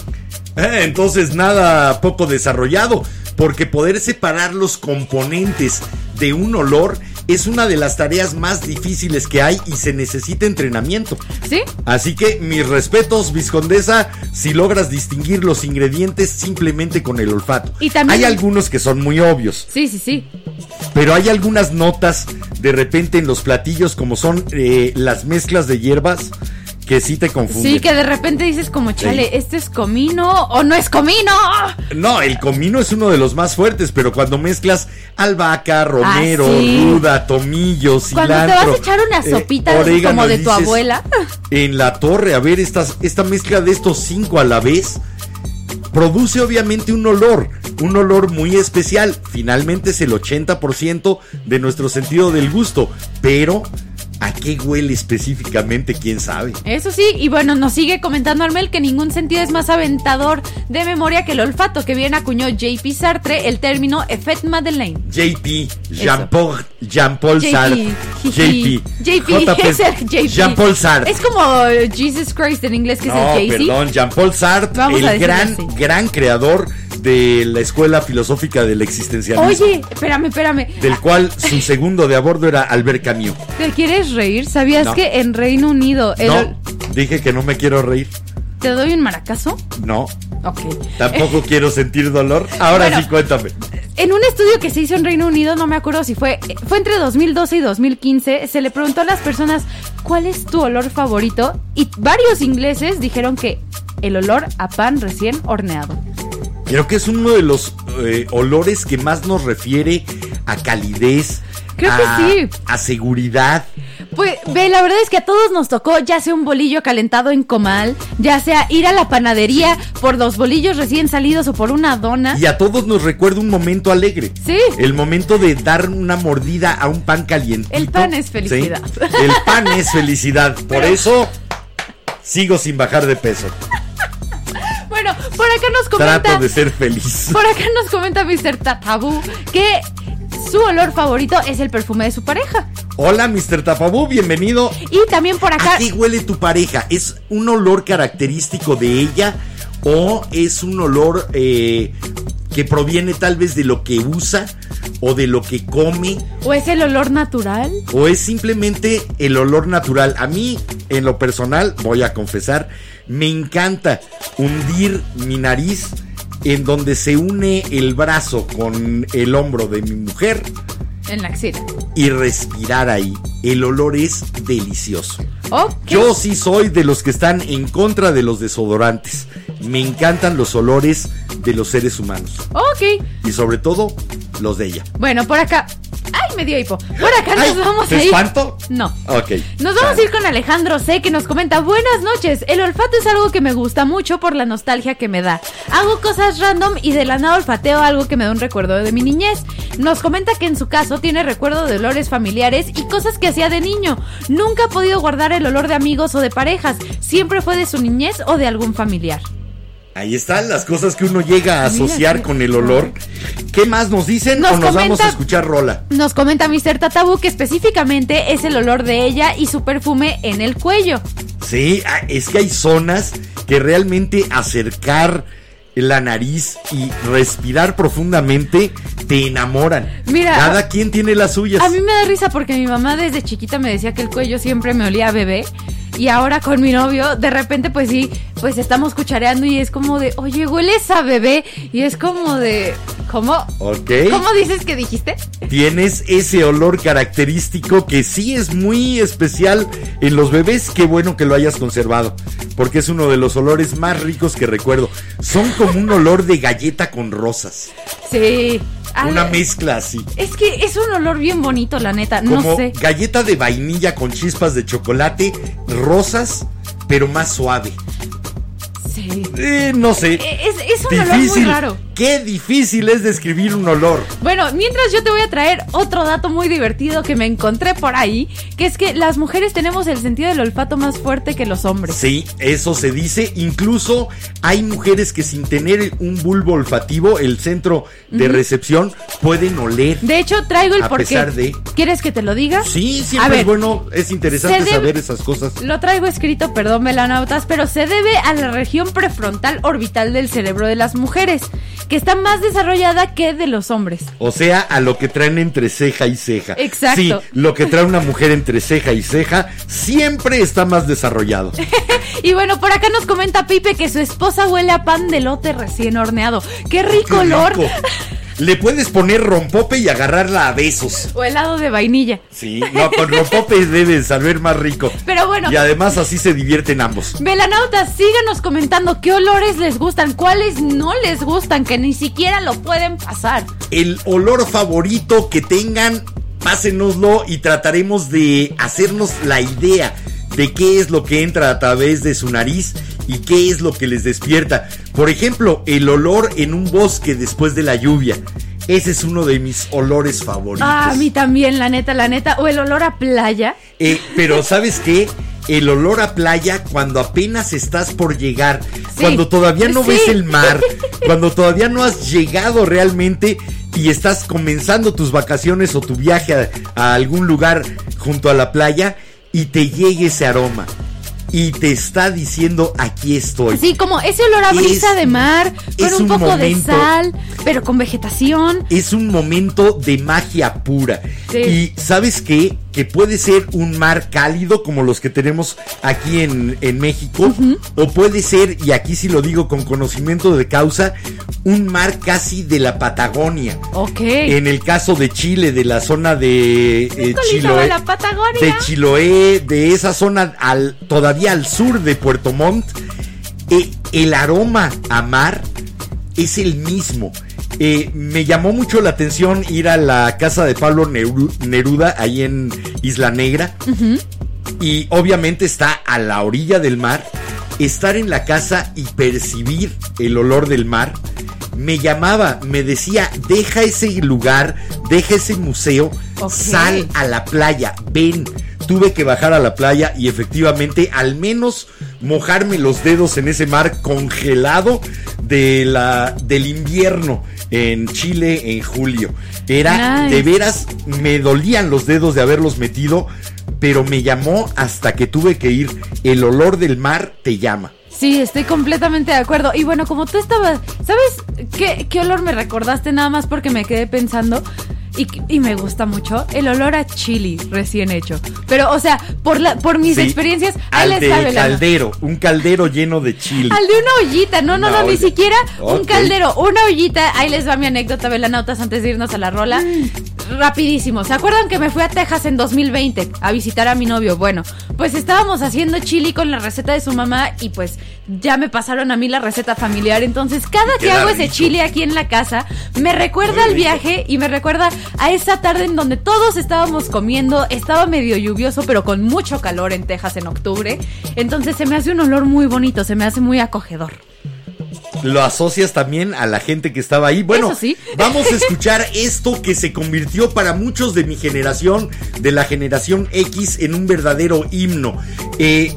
Eh, entonces nada poco desarrollado, porque poder separar los componentes de un olor es una de las tareas más difíciles que hay y se necesita entrenamiento. ¿Sí? Así que mis respetos, viscondesa, si logras distinguir los ingredientes simplemente con el olfato. Y también- Hay algunos que son muy obvios. Sí, sí, sí. Pero hay algunas notas de repente en los platillos, como son eh, las mezclas de hierbas, que sí te confunden. Sí, que de repente dices como, chale, Sí. ¿este es comino o no es comino? No, el comino es uno de los más fuertes, pero cuando mezclas albahaca, romero, Ah, sí. ruda, tomillo, Cuando cilantro. te vas a echar una eh, sopita orégano, como de tu abuela. En la torre, a ver, estas, esta mezcla de estos cinco a la vez produce obviamente un olor, un olor muy especial. Finalmente es el 80% de nuestro sentido del gusto, pero ¿A qué huele específicamente? ¿Quién sabe? Eso sí, y bueno, nos sigue comentando Armel que ningún sentido es más aventador de memoria que el olfato, que bien acuñó J.P. Sartre el término effet Madeleine. JP, Jean-Paul JP, Sartre. JP, el JP. Jean-Paul Sartre. Es como Jesus Christ en inglés, que No, es el Jay-Z. perdón, Jean-Paul Sartre, Vamos el gran, así. gran creador de la escuela filosófica del existencialismo. Oye, espérame, espérame. Del cual su segundo de a bordo era Albert Camus. ¿Te quieres reír? ¿Sabías No. que en Reino Unido el No, dije que no me quiero reír. te doy un maracazo? No, Ok. tampoco quiero sentir dolor. Ahora Bueno. sí, cuéntame. En un estudio que se hizo en Reino Unido, no me acuerdo si fue, fue entre 2012 y 2015, se le preguntó a las personas cuál es tu olor favorito y varios ingleses dijeron que el olor a pan recién horneado. Creo que es uno de los eh, olores que más nos refiere a calidez. Creo que a- sí. A seguridad. Pues, ve, la verdad es que a todos nos tocó, ya sea un bolillo calentado en comal, ya sea ir a la panadería por los bolillos recién salidos o por una dona. Y a todos nos recuerda un momento alegre. Sí. El momento de dar una mordida a un pan caliente. El pan es felicidad. El pan es felicidad. Por eso sigo sin bajar de peso. Por acá nos comenta. Trato de ser feliz. Por acá nos comenta Mr. Tatabú que su olor favorito es el perfume de su pareja. Hola, Mr. Tapabú, bienvenido. Y también por acá. ¿A qué huele tu pareja? ¿Es un olor característico de ella o es un olor eh, que proviene tal vez de lo que usa o de lo que come ¿O es el olor natural? o es simplemente el olor natural? A mí, en lo personal, voy a confesar, me encanta hundir mi nariz en donde se une el brazo con el hombro de mi mujer En la axila. y respirar ahí. El olor es delicioso. Yo sí soy de los que están en contra de los desodorantes. Me encantan los olores de los seres humanos. Ok. Y sobre todo, los de ella. Bueno, por acá. ¡Ay, me dio hipo! Por acá nos vamos ¿te a ir. espanto? No. Ok. Nos vamos a ir con Alejandro C que nos comenta Buenas noches, el olfato es algo que me gusta mucho por la nostalgia que me da Hago cosas random y de la nada olfateo algo que me da un recuerdo de mi niñez Nos comenta que en su caso tiene recuerdo de olores familiares y cosas que hacía de niño Nunca ha podido guardar el olor de amigos o de parejas Siempre fue de su niñez o de algún familiar Ahí están las cosas que uno llega a asociar con el olor. ¿Qué más nos dicen Nos o nos vamos a escuchar rola? Nos comenta Mr. Tatabu que específicamente es el olor de ella y su perfume en el cuello Sí, ah, es que hay zonas que realmente acercar la nariz y respirar profundamente te enamoran. Mira, Cada quien tiene las suyas. A mí me da risa porque mi mamá desde chiquita me decía que el cuello siempre me olía a bebé. Y ahora con mi novio, de repente, pues sí, pues estamos cuchareando y es como de, oye, hueles a bebé. Y es como de, ¿cómo? Ok. ¿Cómo dices que dijiste? Tienes ese olor característico que sí es muy especial en los bebés. Qué bueno que lo hayas conservado. Porque es uno de los olores más ricos que recuerdo. Son como un olor de galleta con rosas. Sí. Al- Una mezcla así. Es que es un olor bien bonito, la neta. Como no sé. galleta de vainilla con chispas de chocolate, rosas, pero más suave. Sí. Eh, no sé. Es, es un olor muy raro. Qué difícil es describir un olor. Bueno, mientras yo te voy a traer otro dato muy divertido que me encontré por ahí, que es que las mujeres tenemos el sentido del olfato más fuerte que los hombres. Sí, eso se dice. Incluso hay mujeres que sin tener un bulbo olfativo, el centro de recepción, pueden oler. De hecho, traigo el A porqué. pesar de- ¿Quieres que te lo diga? Sí, A siempre ver, es bueno, es interesante saber esas cosas. Lo traigo escrito, perdón, melanautas, pero se debe a la región prefrontal orbital del cerebro de las mujeres, que está más desarrollada que de los hombres. O sea, a lo que traen entre ceja y ceja. Exacto. Sí, lo que trae una mujer entre ceja y ceja siempre está más desarrollado. Y bueno, por acá nos comenta Pipe que su esposa huele a pan de lote recién horneado. ¡Qué rico Qué olor! Le puedes poner rompope y agarrarla a besos. O helado de vainilla. Sí, no, con rompope debe saber más rico. Pero bueno. Y además así se divierten ambos. Velanautas, síganos comentando qué olores les gustan, cuáles no les gustan, que ni siquiera lo pueden pasar. El olor favorito que tengan, pásenoslo y trataremos de hacernos la idea de qué es lo que entra a través de su nariz y qué es lo que les despierta. Por ejemplo, el olor en un bosque después de la lluvia. Ese es uno de mis olores favoritos. Ah, a mí también, la neta, la neta. O el olor a playa. Eh, pero ¿sabes qué? El olor a playa cuando apenas estás por llegar, cuando todavía no Sí. ves el mar, cuando todavía no has llegado realmente y estás comenzando tus vacaciones o tu viaje a, a algún lugar junto a la playa y te llegue ese aroma y te está diciendo aquí estoy. Sí, como ese olor a Es- brisa de mar, con un un poco de sal, pero con vegetación. es un momento de magia pura. Sí. Y sabes qué? Que puede ser un mar cálido como los que tenemos aquí en, en México. O puede ser, y aquí sí lo digo con conocimiento de causa, un mar casi de la Patagonia. Ok. En el caso de Chile, de la zona de eh, Chiloé. de la Patagonia. de Chiloé, de esa zona al, todavía al sur de Puerto Montt, eh, el aroma a mar es el mismo. Eh, me llamó mucho la atención ir a la casa de Pablo Neru- Neruda, ahí en Isla Negra. Y obviamente está a la orilla del mar. Estar en la casa y percibir el olor del mar me llamaba, me decía, deja ese lugar, deja ese museo, sal a la playa, ven. Tuve que bajar a la playa y efectivamente al menos mojarme los dedos en ese mar congelado de la, del invierno en Chile en julio. Era Nice. de veras, me dolían los dedos de haberlos metido, pero me llamó hasta que tuve que ir. El olor del mar te llama. Sí, estoy completamente de acuerdo. Y bueno, como tú estabas, ¿sabes qué, qué olor me recordaste nada más porque me quedé pensando? Y, y me gusta mucho el olor a chili recién hecho. Pero, o sea, por la, por mis Sí, experiencias, ahí al les de sabe la- caldero, un caldero lleno de chile. Al de una ollita, no, no, no, ni siquiera un caldero, una ollita. Ahí les va mi anécdota, velanautas, antes de irnos a la rola. Rapidísimo. ¿Se acuerdan que me fui a Texas en 2020 a visitar a mi novio? Bueno, pues estábamos haciendo chili con la receta de su mamá y pues ya me pasaron a mí la receta familiar. Entonces, cada que Queda hago ese rico. chili aquí en la casa, me recuerda al viaje y me recuerda a esa tarde en donde todos estábamos comiendo. Estaba medio lluvioso, pero con mucho calor en Texas en octubre. Entonces, se me hace un olor muy bonito, se me hace muy acogedor. Lo asocias también a la gente que estaba ahí. Bueno, Eso sí. vamos a escuchar esto que se convirtió para muchos de mi generación, de la generación X, en un verdadero himno. Eh,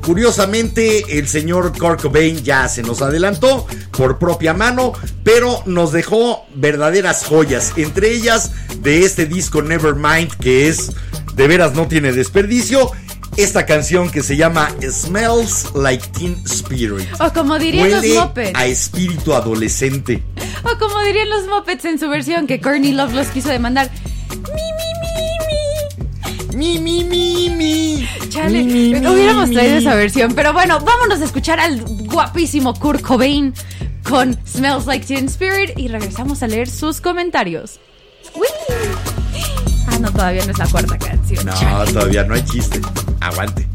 curiosamente, el señor Kurt Cobain ya se nos adelantó por propia mano, pero nos dejó verdaderas joyas. Entre ellas, de este disco Nevermind, que es de veras no tiene desperdicio. Esta canción que se llama Smells Like Teen Spirit. O como dirían los mopeds. a espíritu adolescente. O como dirían los mopeds en su versión que Courtney Love los quiso demandar. Mi, mi, mi, mi. Chale, Mi, hubiéramos mi. traído esa versión. Pero bueno, vámonos a escuchar al guapísimo Kurt Cobain con Smells Like Teen Spirit y regresamos a leer sus comentarios. ¡Uy! Ah, no, todavía no es la cuarta canción. No, Chale. todavía no hay chiste. Aguante.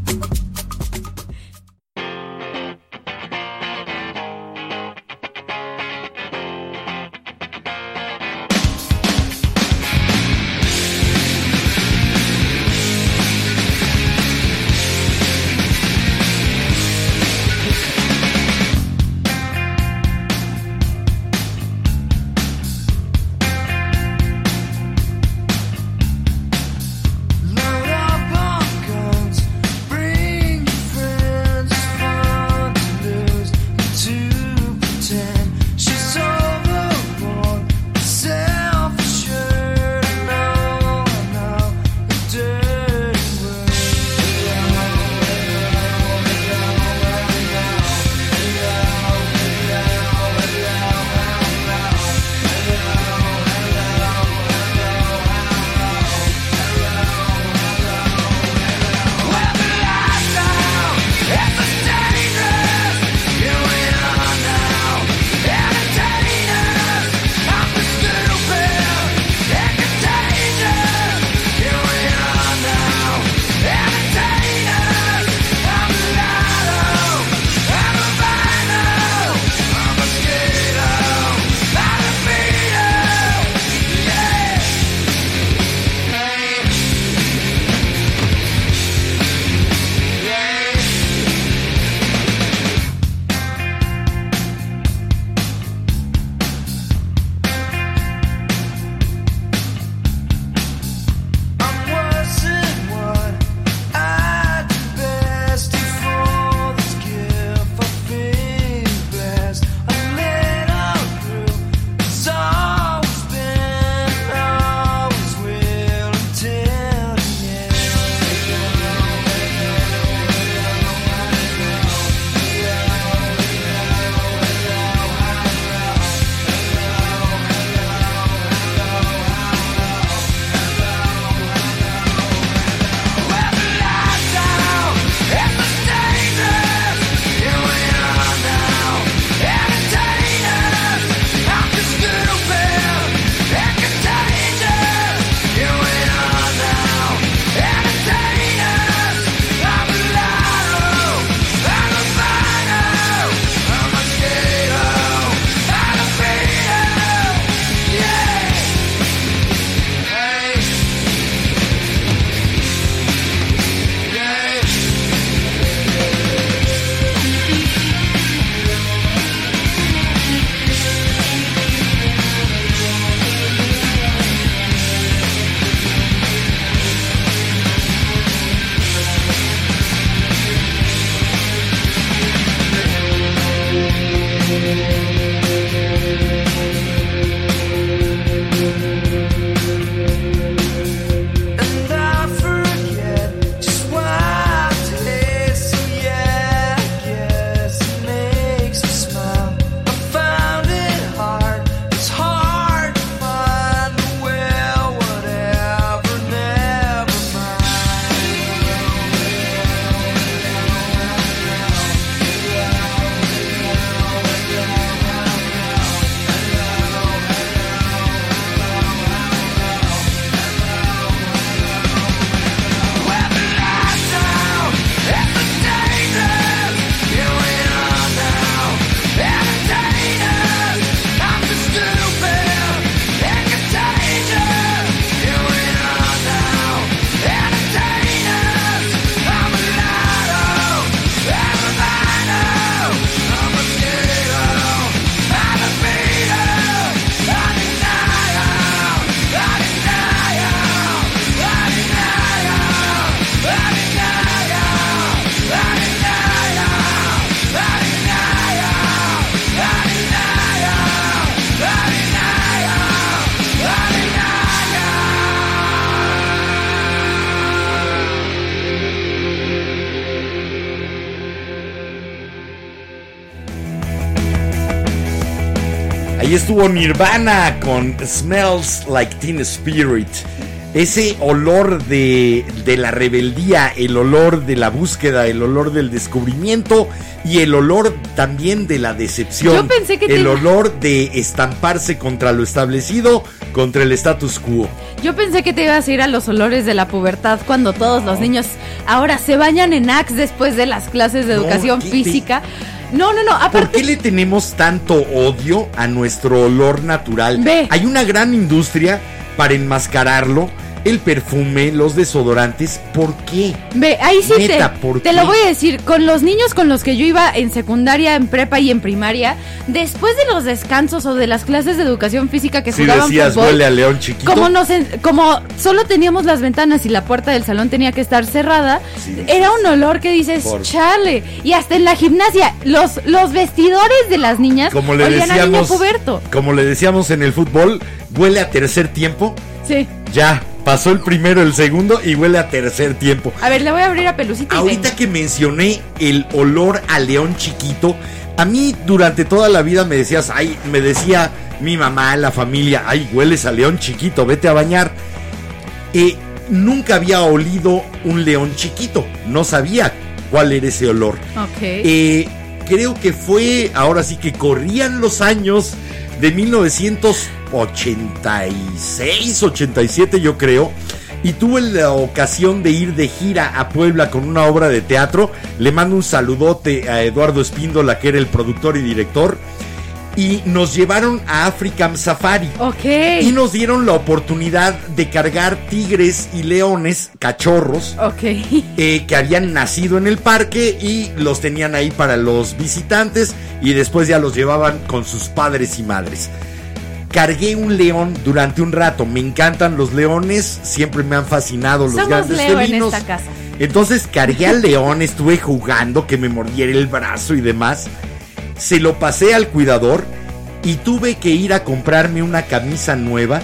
Estuvo Nirvana con Smells Like Teen Spirit. Ese olor de, de la rebeldía, el olor de la búsqueda, el olor del descubrimiento y el olor también de la decepción. Yo pensé que el te- olor de estamparse contra lo establecido, contra el status quo. Yo pensé que te ibas a ir a los olores de la pubertad cuando todos los niños ahora se bañan en Axe después de las clases de No, educación ¿qué te- No, no, no, ¿Por aparte qué le tenemos tanto odio a nuestro olor natural? Ve. Hay una gran industria para enmascararlo, el perfume, los desodorantes. ¿Por qué? Ve, ahí sí Neta, te, ¿por te qué? lo voy a decir. Con los niños con los que yo iba en secundaria, en prepa y en primaria, después de los descansos o de las clases de educación física que Si jugaban decías fútbol, huele a león chiquito. como nos en- como solo teníamos las ventanas y la puerta del salón tenía que estar cerrada, Sí. era un olor que dices, Por- chale. Y hasta en la gimnasia, los, los vestidores de las niñas como le olían a niña decíamos, como le decíamos en el fútbol, huele a tercer tiempo. Sí. Ya, pasó el primero, el segundo y huele a tercer tiempo. A ver, le voy a abrir a Pelucita Ahorita que mencioné el olor a león chiquito, a mí durante toda la vida me decías, ay, me decía mi mamá, la familia, ay, hueles a león chiquito, vete a bañar. Eh, nunca había olido un león chiquito, no sabía cuál era ese olor. Ok. Eh, creo que fue, ahora sí que corrían los años de 1986, 87 yo creo. Y tuve la ocasión de ir de gira a Puebla con una obra de teatro. Le mando un saludote a Eduardo Espíndola, que era el productor y director. Y nos llevaron a African Safari. ok. Y nos dieron la oportunidad de cargar tigres y leones, cachorros, Ok. eh, que habían nacido en el parque y los tenían ahí para los visitantes y después ya los llevaban con sus padres y madres. Cargué un león durante un rato, me encantan los leones, siempre me han fascinado los Somos grandes Leo en felinos. esta casa. Entonces cargué al león, estuve jugando que me mordiera el brazo y demás. Se lo pasé al cuidador y tuve que ir a comprarme una camisa nueva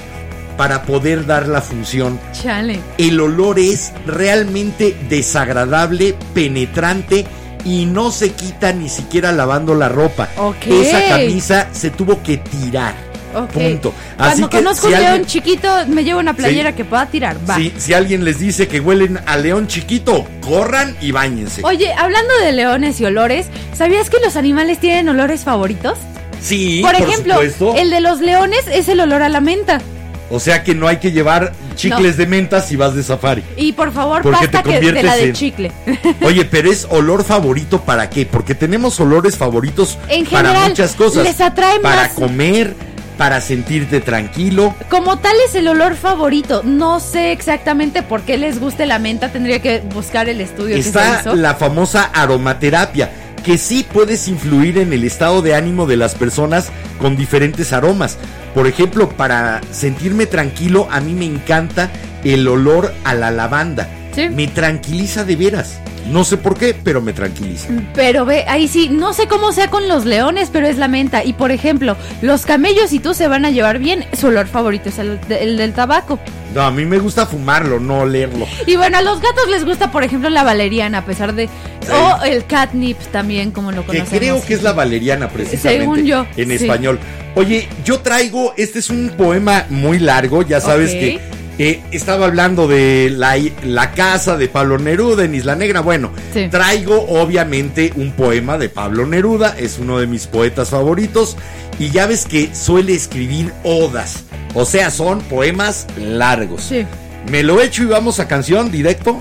para poder dar la función Chale. el olor es realmente desagradable, penetrante y no se quita ni siquiera lavando la ropa. Esa camisa se tuvo que tirar. Punto. Cuando Así que conozco si un león alguien, chiquito, me llevo una playera Sí. que pueda tirar. Va. si, si alguien les dice que huelen a león chiquito, corran y bañense. Oye, hablando de leones y olores, ¿sabías que los animales tienen olores favoritos? sí, por ejemplo, supuesto. el de los leones es el olor a la menta. O sea que no hay que llevar chicles de menta si vas de safari. Y por favor, Porque pasta te que de conviertes la de en- chicle. Oye, pero es olor favorito para qué? Porque tenemos olores favoritos En para muchas cosas. les atrae para más- comer, para sentirte tranquilo. Como tal es el olor favorito. No sé exactamente por qué les guste la menta. Tendría que buscar el estudio que se Está hizo. la famosa aromaterapia, que sí puedes influir en el estado de ánimo de las personas con diferentes aromas. Por ejemplo, para sentirme tranquilo, a mí me encanta el olor a la lavanda. Sí. Me tranquiliza de veras. No sé por qué, pero me tranquiliza. Pero ve, ahí sí, no sé cómo sea con los leones, pero es la menta. Y por ejemplo, los camellos y tú se van a llevar bien. Su olor favorito es el, de- el del tabaco. No, a mí me gusta fumarlo, no olerlo. Y bueno, a los gatos les gusta, por ejemplo, la valeriana, a pesar de. O el catnip también, como lo Que conocemos. creo que es la valeriana, precisamente. Según yo, En sí. español. Oye, yo traigo. Este es un poema muy largo, ya sabes que. Eh, estaba hablando de la, la casa de Pablo Neruda en Isla Negra. Bueno, Sí. traigo obviamente un poema de Pablo Neruda, es uno de mis poetas favoritos. Y ya ves que suele escribir odas, o sea, son poemas largos. Sí. Me lo echo y vamos a canción directo.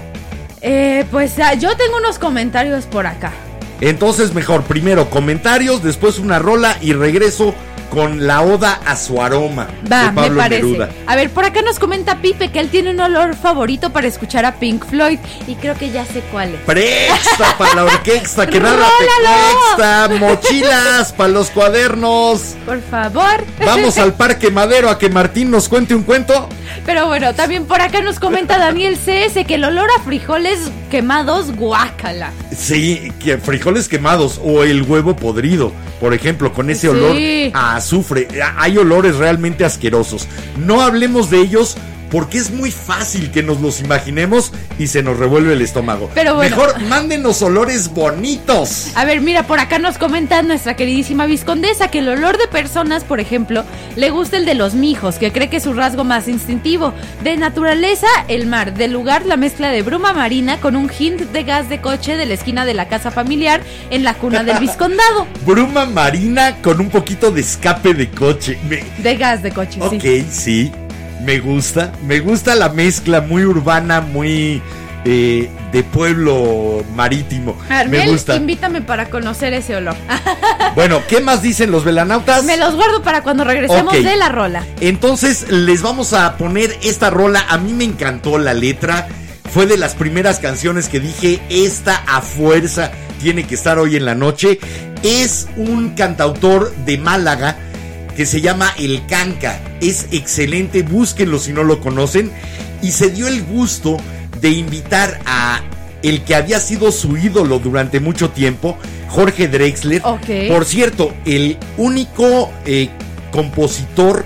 Eh, pues ah, yo tengo unos comentarios por acá. Entonces, mejor, primero comentarios, después una rola y regreso con la oda a su aroma Va, de me parece. Neruda. A ver, por acá nos comenta Pipe que él tiene un olor favorito para escuchar a Pink Floyd. Y creo que ya sé cuál es. Presta para la orquesta, que nada te cuesta. Mochilas para los cuadernos. Por favor. Vamos al Parque Madero a que Martín nos cuente un cuento. Pero bueno, también por acá nos comenta Daniel CS que el olor a frijoles quemados, guácala. Sí, que frijoles quemados o el huevo podrido, por ejemplo, con ese Sí. olor a azufre. Hay olores realmente asquerosos. No hablemos de ellos porque es muy fácil que nos los imaginemos y se nos revuelve el estómago. Pero bueno. Mejor mándenos olores bonitos. A ver, mira, por acá nos comenta nuestra queridísima viscondesa que el olor de personas, por ejemplo, le gusta el de los mijos, que cree que es su rasgo más instintivo. De naturaleza, el mar. De lugar, la mezcla de bruma marina con un hint de gas de coche de la esquina de la casa familiar en la cuna del viscondado. Bruma marina con un poquito de escape de coche. Me- De gas de coche, Ok, sí. sí. Me gusta. Me gusta la mezcla muy urbana, muy eh, de pueblo marítimo. Me gusta. invítame para conocer ese olor. Bueno, ¿qué más dicen los velanautas? Me los guardo para cuando regresemos de la rola. Entonces les vamos a poner esta rola. A mí me encantó la letra. Fue de las primeras canciones que dije, esta a fuerza tiene que estar hoy en la noche. Es un cantautor de Málaga que se llama El Canca. Es excelente, búsquenlo si no lo conocen. Y se dio el gusto de invitar a el que había sido su ídolo durante mucho tiempo, Jorge Drexler. Por cierto, el único eh, compositor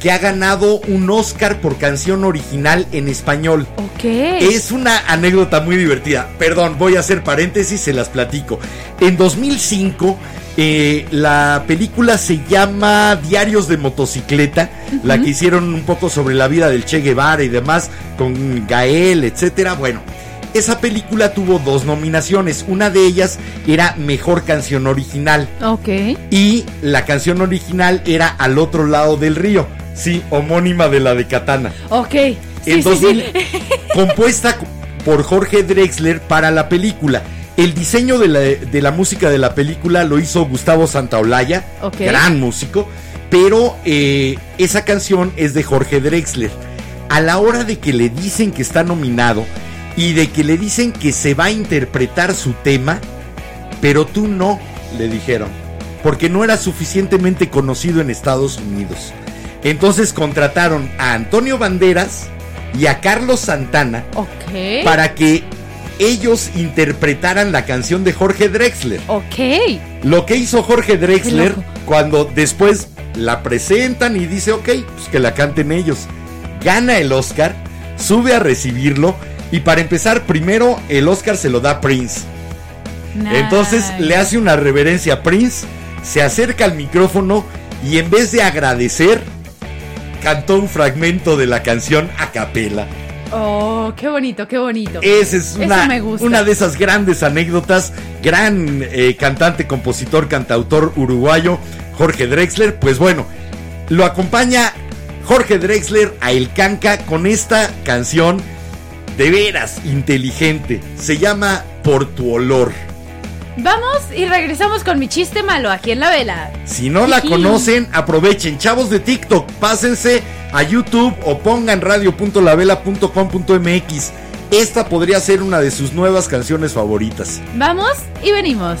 que ha ganado un Oscar por canción original en español. Ok. Es una anécdota muy divertida. Perdón, voy a hacer paréntesis, se las platico. En 2005, eh, la película se llama Diarios de Motocicleta, la que hicieron un poco sobre la vida del Che Guevara y demás, con Gael, etcétera. Bueno, esa película tuvo dos nominaciones. Una de ellas era Mejor Canción Original. Ok. Y la canción original era Al otro lado del río. Sí, homónima de la de Katana. Ok. Sí, En sí, 2000, sí. compuesta por Jorge Drexler para la película. El diseño de la, de la música de la película lo hizo Gustavo Santaolalla, gran músico, pero eh, esa canción es de Jorge Drexler. A la hora de que le dicen que está nominado y de que le dicen que se va a interpretar su tema, pero tú no, le dijeron, porque no era suficientemente conocido en Estados Unidos. Entonces contrataron a Antonio Banderas y a Carlos Santana para que ellos interpretaran la canción de Jorge Drexler. Ok. Lo que hizo Jorge Drexler cuando después la presentan y dice, ok, pues que la canten ellos. Gana el Oscar, sube a recibirlo y para empezar, primero el Oscar se lo da Prince. Entonces le hace una reverencia a Prince, se acerca al micrófono y en vez de agradecer, cantó un fragmento de la canción a capela. Oh, qué bonito, qué bonito. Esa es Eso una, me gusta. una de esas grandes anécdotas. Gran eh, cantante, compositor, cantautor uruguayo, Jorge Drexler. Pues bueno, lo acompaña Jorge Drexler a El Canca con esta canción de veras inteligente. Se llama Por tu olor. Vamos y regresamos con mi chiste malo aquí en la vela. Si no la conocen, aprovechen. Chavos de TikTok, pásense a YouTube o pongan radio.lavela.com.mx. Esta podría ser una de sus nuevas canciones favoritas. Vamos y venimos.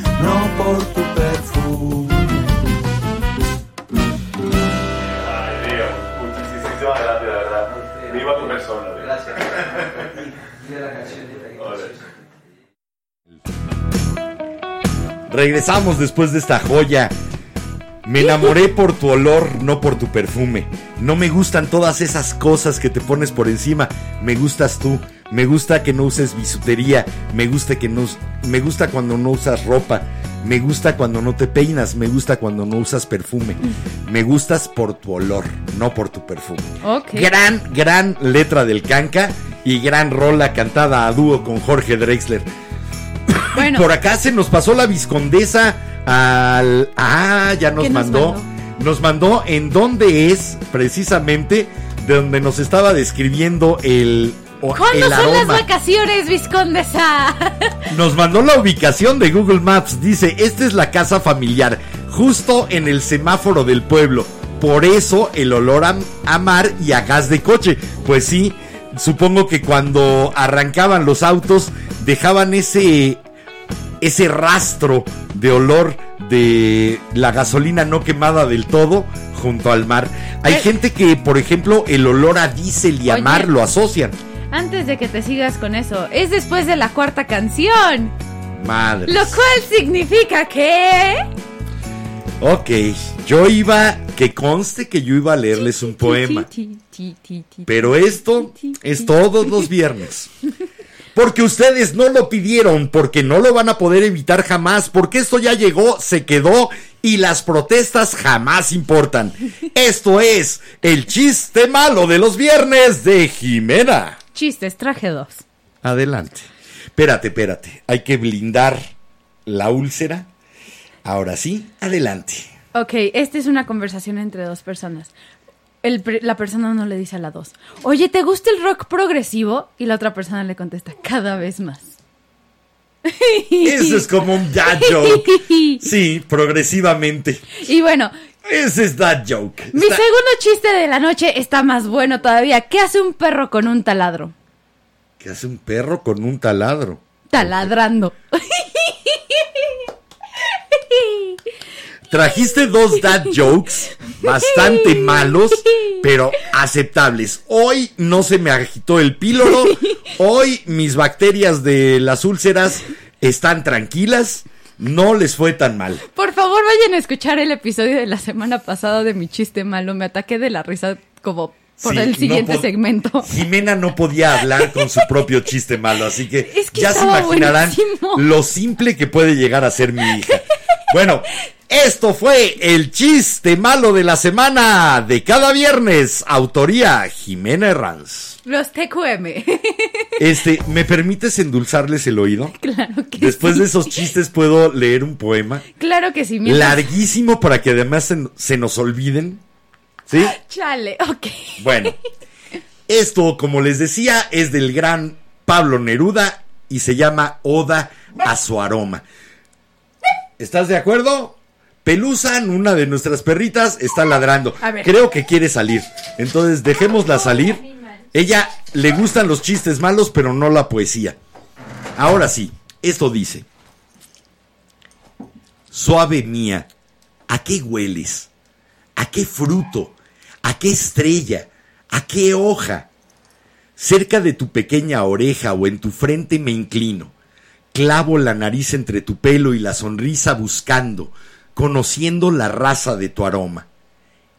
Viva tu persona. Gracias. Regresamos después de esta joya. Me enamoré por tu olor, no por tu perfume. No me gustan todas esas cosas que te pones por encima. Me gustas tú. Me gusta que no uses bisutería. Me gusta que no me gusta cuando no usas ropa. Me gusta cuando no te peinas. Me gusta cuando no usas perfume. Me gustas por tu olor, no por tu perfume. Ok. Gran, gran letra del Canca y gran rola cantada a dúo con Jorge Drexler. Bueno, Por acá se nos pasó la viscondesa al. Ah, ya nos ¿Qué nos mandó. mandó? Nos mandó en dónde es precisamente de donde nos estaba describiendo el. ¿Cuándo el son las vacaciones, Viscondesa? Nos mandó la ubicación de Google Maps. Dice: Esta es la casa familiar, justo en el semáforo del pueblo. Por eso el olor a, a mar y a gas de coche. Pues sí, supongo que cuando arrancaban los autos dejaban ese ese rastro de olor de la gasolina no quemada del todo junto al mar. Hay Eh. gente que, por ejemplo, el olor a diésel y a Oye. mar lo asocian. Antes de que te sigas con eso, es después de la cuarta canción. Madre. Lo cual significa que... Ok, yo iba, que conste que yo iba a leerles un poema. Pero esto es todos los viernes. Porque ustedes no lo pidieron, porque no lo van a poder evitar jamás, porque esto ya llegó, se quedó y las protestas jamás importan. Esto es el chiste malo de los viernes de Jimena. Chistes, traje dos. Adelante. Espérate, espérate. Hay que blindar la úlcera. Ahora sí, adelante. Ok, esta es una conversación entre dos personas. El la persona no le dice a la dos, oye, ¿te gusta el rock progresivo? Y la otra persona le contesta, cada vez más. Eso es como un dad joke. Sí, progresivamente. Y bueno, Ese es dad joke. mi Está- segundo chiste de la noche está más bueno todavía. ¿Qué hace un perro con un taladro? ¿Qué hace un perro con un taladro? Taladrando. Trajiste dos dad jokes bastante malos, pero aceptables. Hoy no se me agitó el píloro. Hoy mis bacterias de las úlceras están tranquilas. No les fue tan mal. Por favor, vayan a escuchar el episodio de la semana pasada de mi chiste malo. Me ataqué de la risa como por Sí, el siguiente segmento. Jimena no podía hablar con su propio chiste malo, así que, Es que ya se imaginarán buenísimo. lo simple que puede llegar a ser mi hija. Bueno, esto fue el chiste malo de la semana de cada viernes, autoría Jimena Herranz. Los TQM. Este, ¿me permites endulzarles el oído? claro que Después sí. de esos chistes puedo leer un poema Claro que sí. mientras- larguísimo para que además se, se nos olviden. ¿Sí? Chale, ok. Bueno, esto, como les decía, es del gran Pablo Neruda y se llama Oda a su aroma. ¿Estás de acuerdo? Pelusan, una de nuestras perritas, está ladrando. Creo que quiere salir. Entonces dejémosla salir. Ella le gustan los chistes malos, pero no la poesía. Ahora sí, esto dice. Suave mía, ¿a qué hueles? ¿A qué fruto? ¿A qué estrella? ¿A qué hoja? Cerca de tu pequeña oreja o en tu frente me inclino. Clavo la nariz entre tu pelo y la sonrisa buscando, conociendo la raza de tu aroma.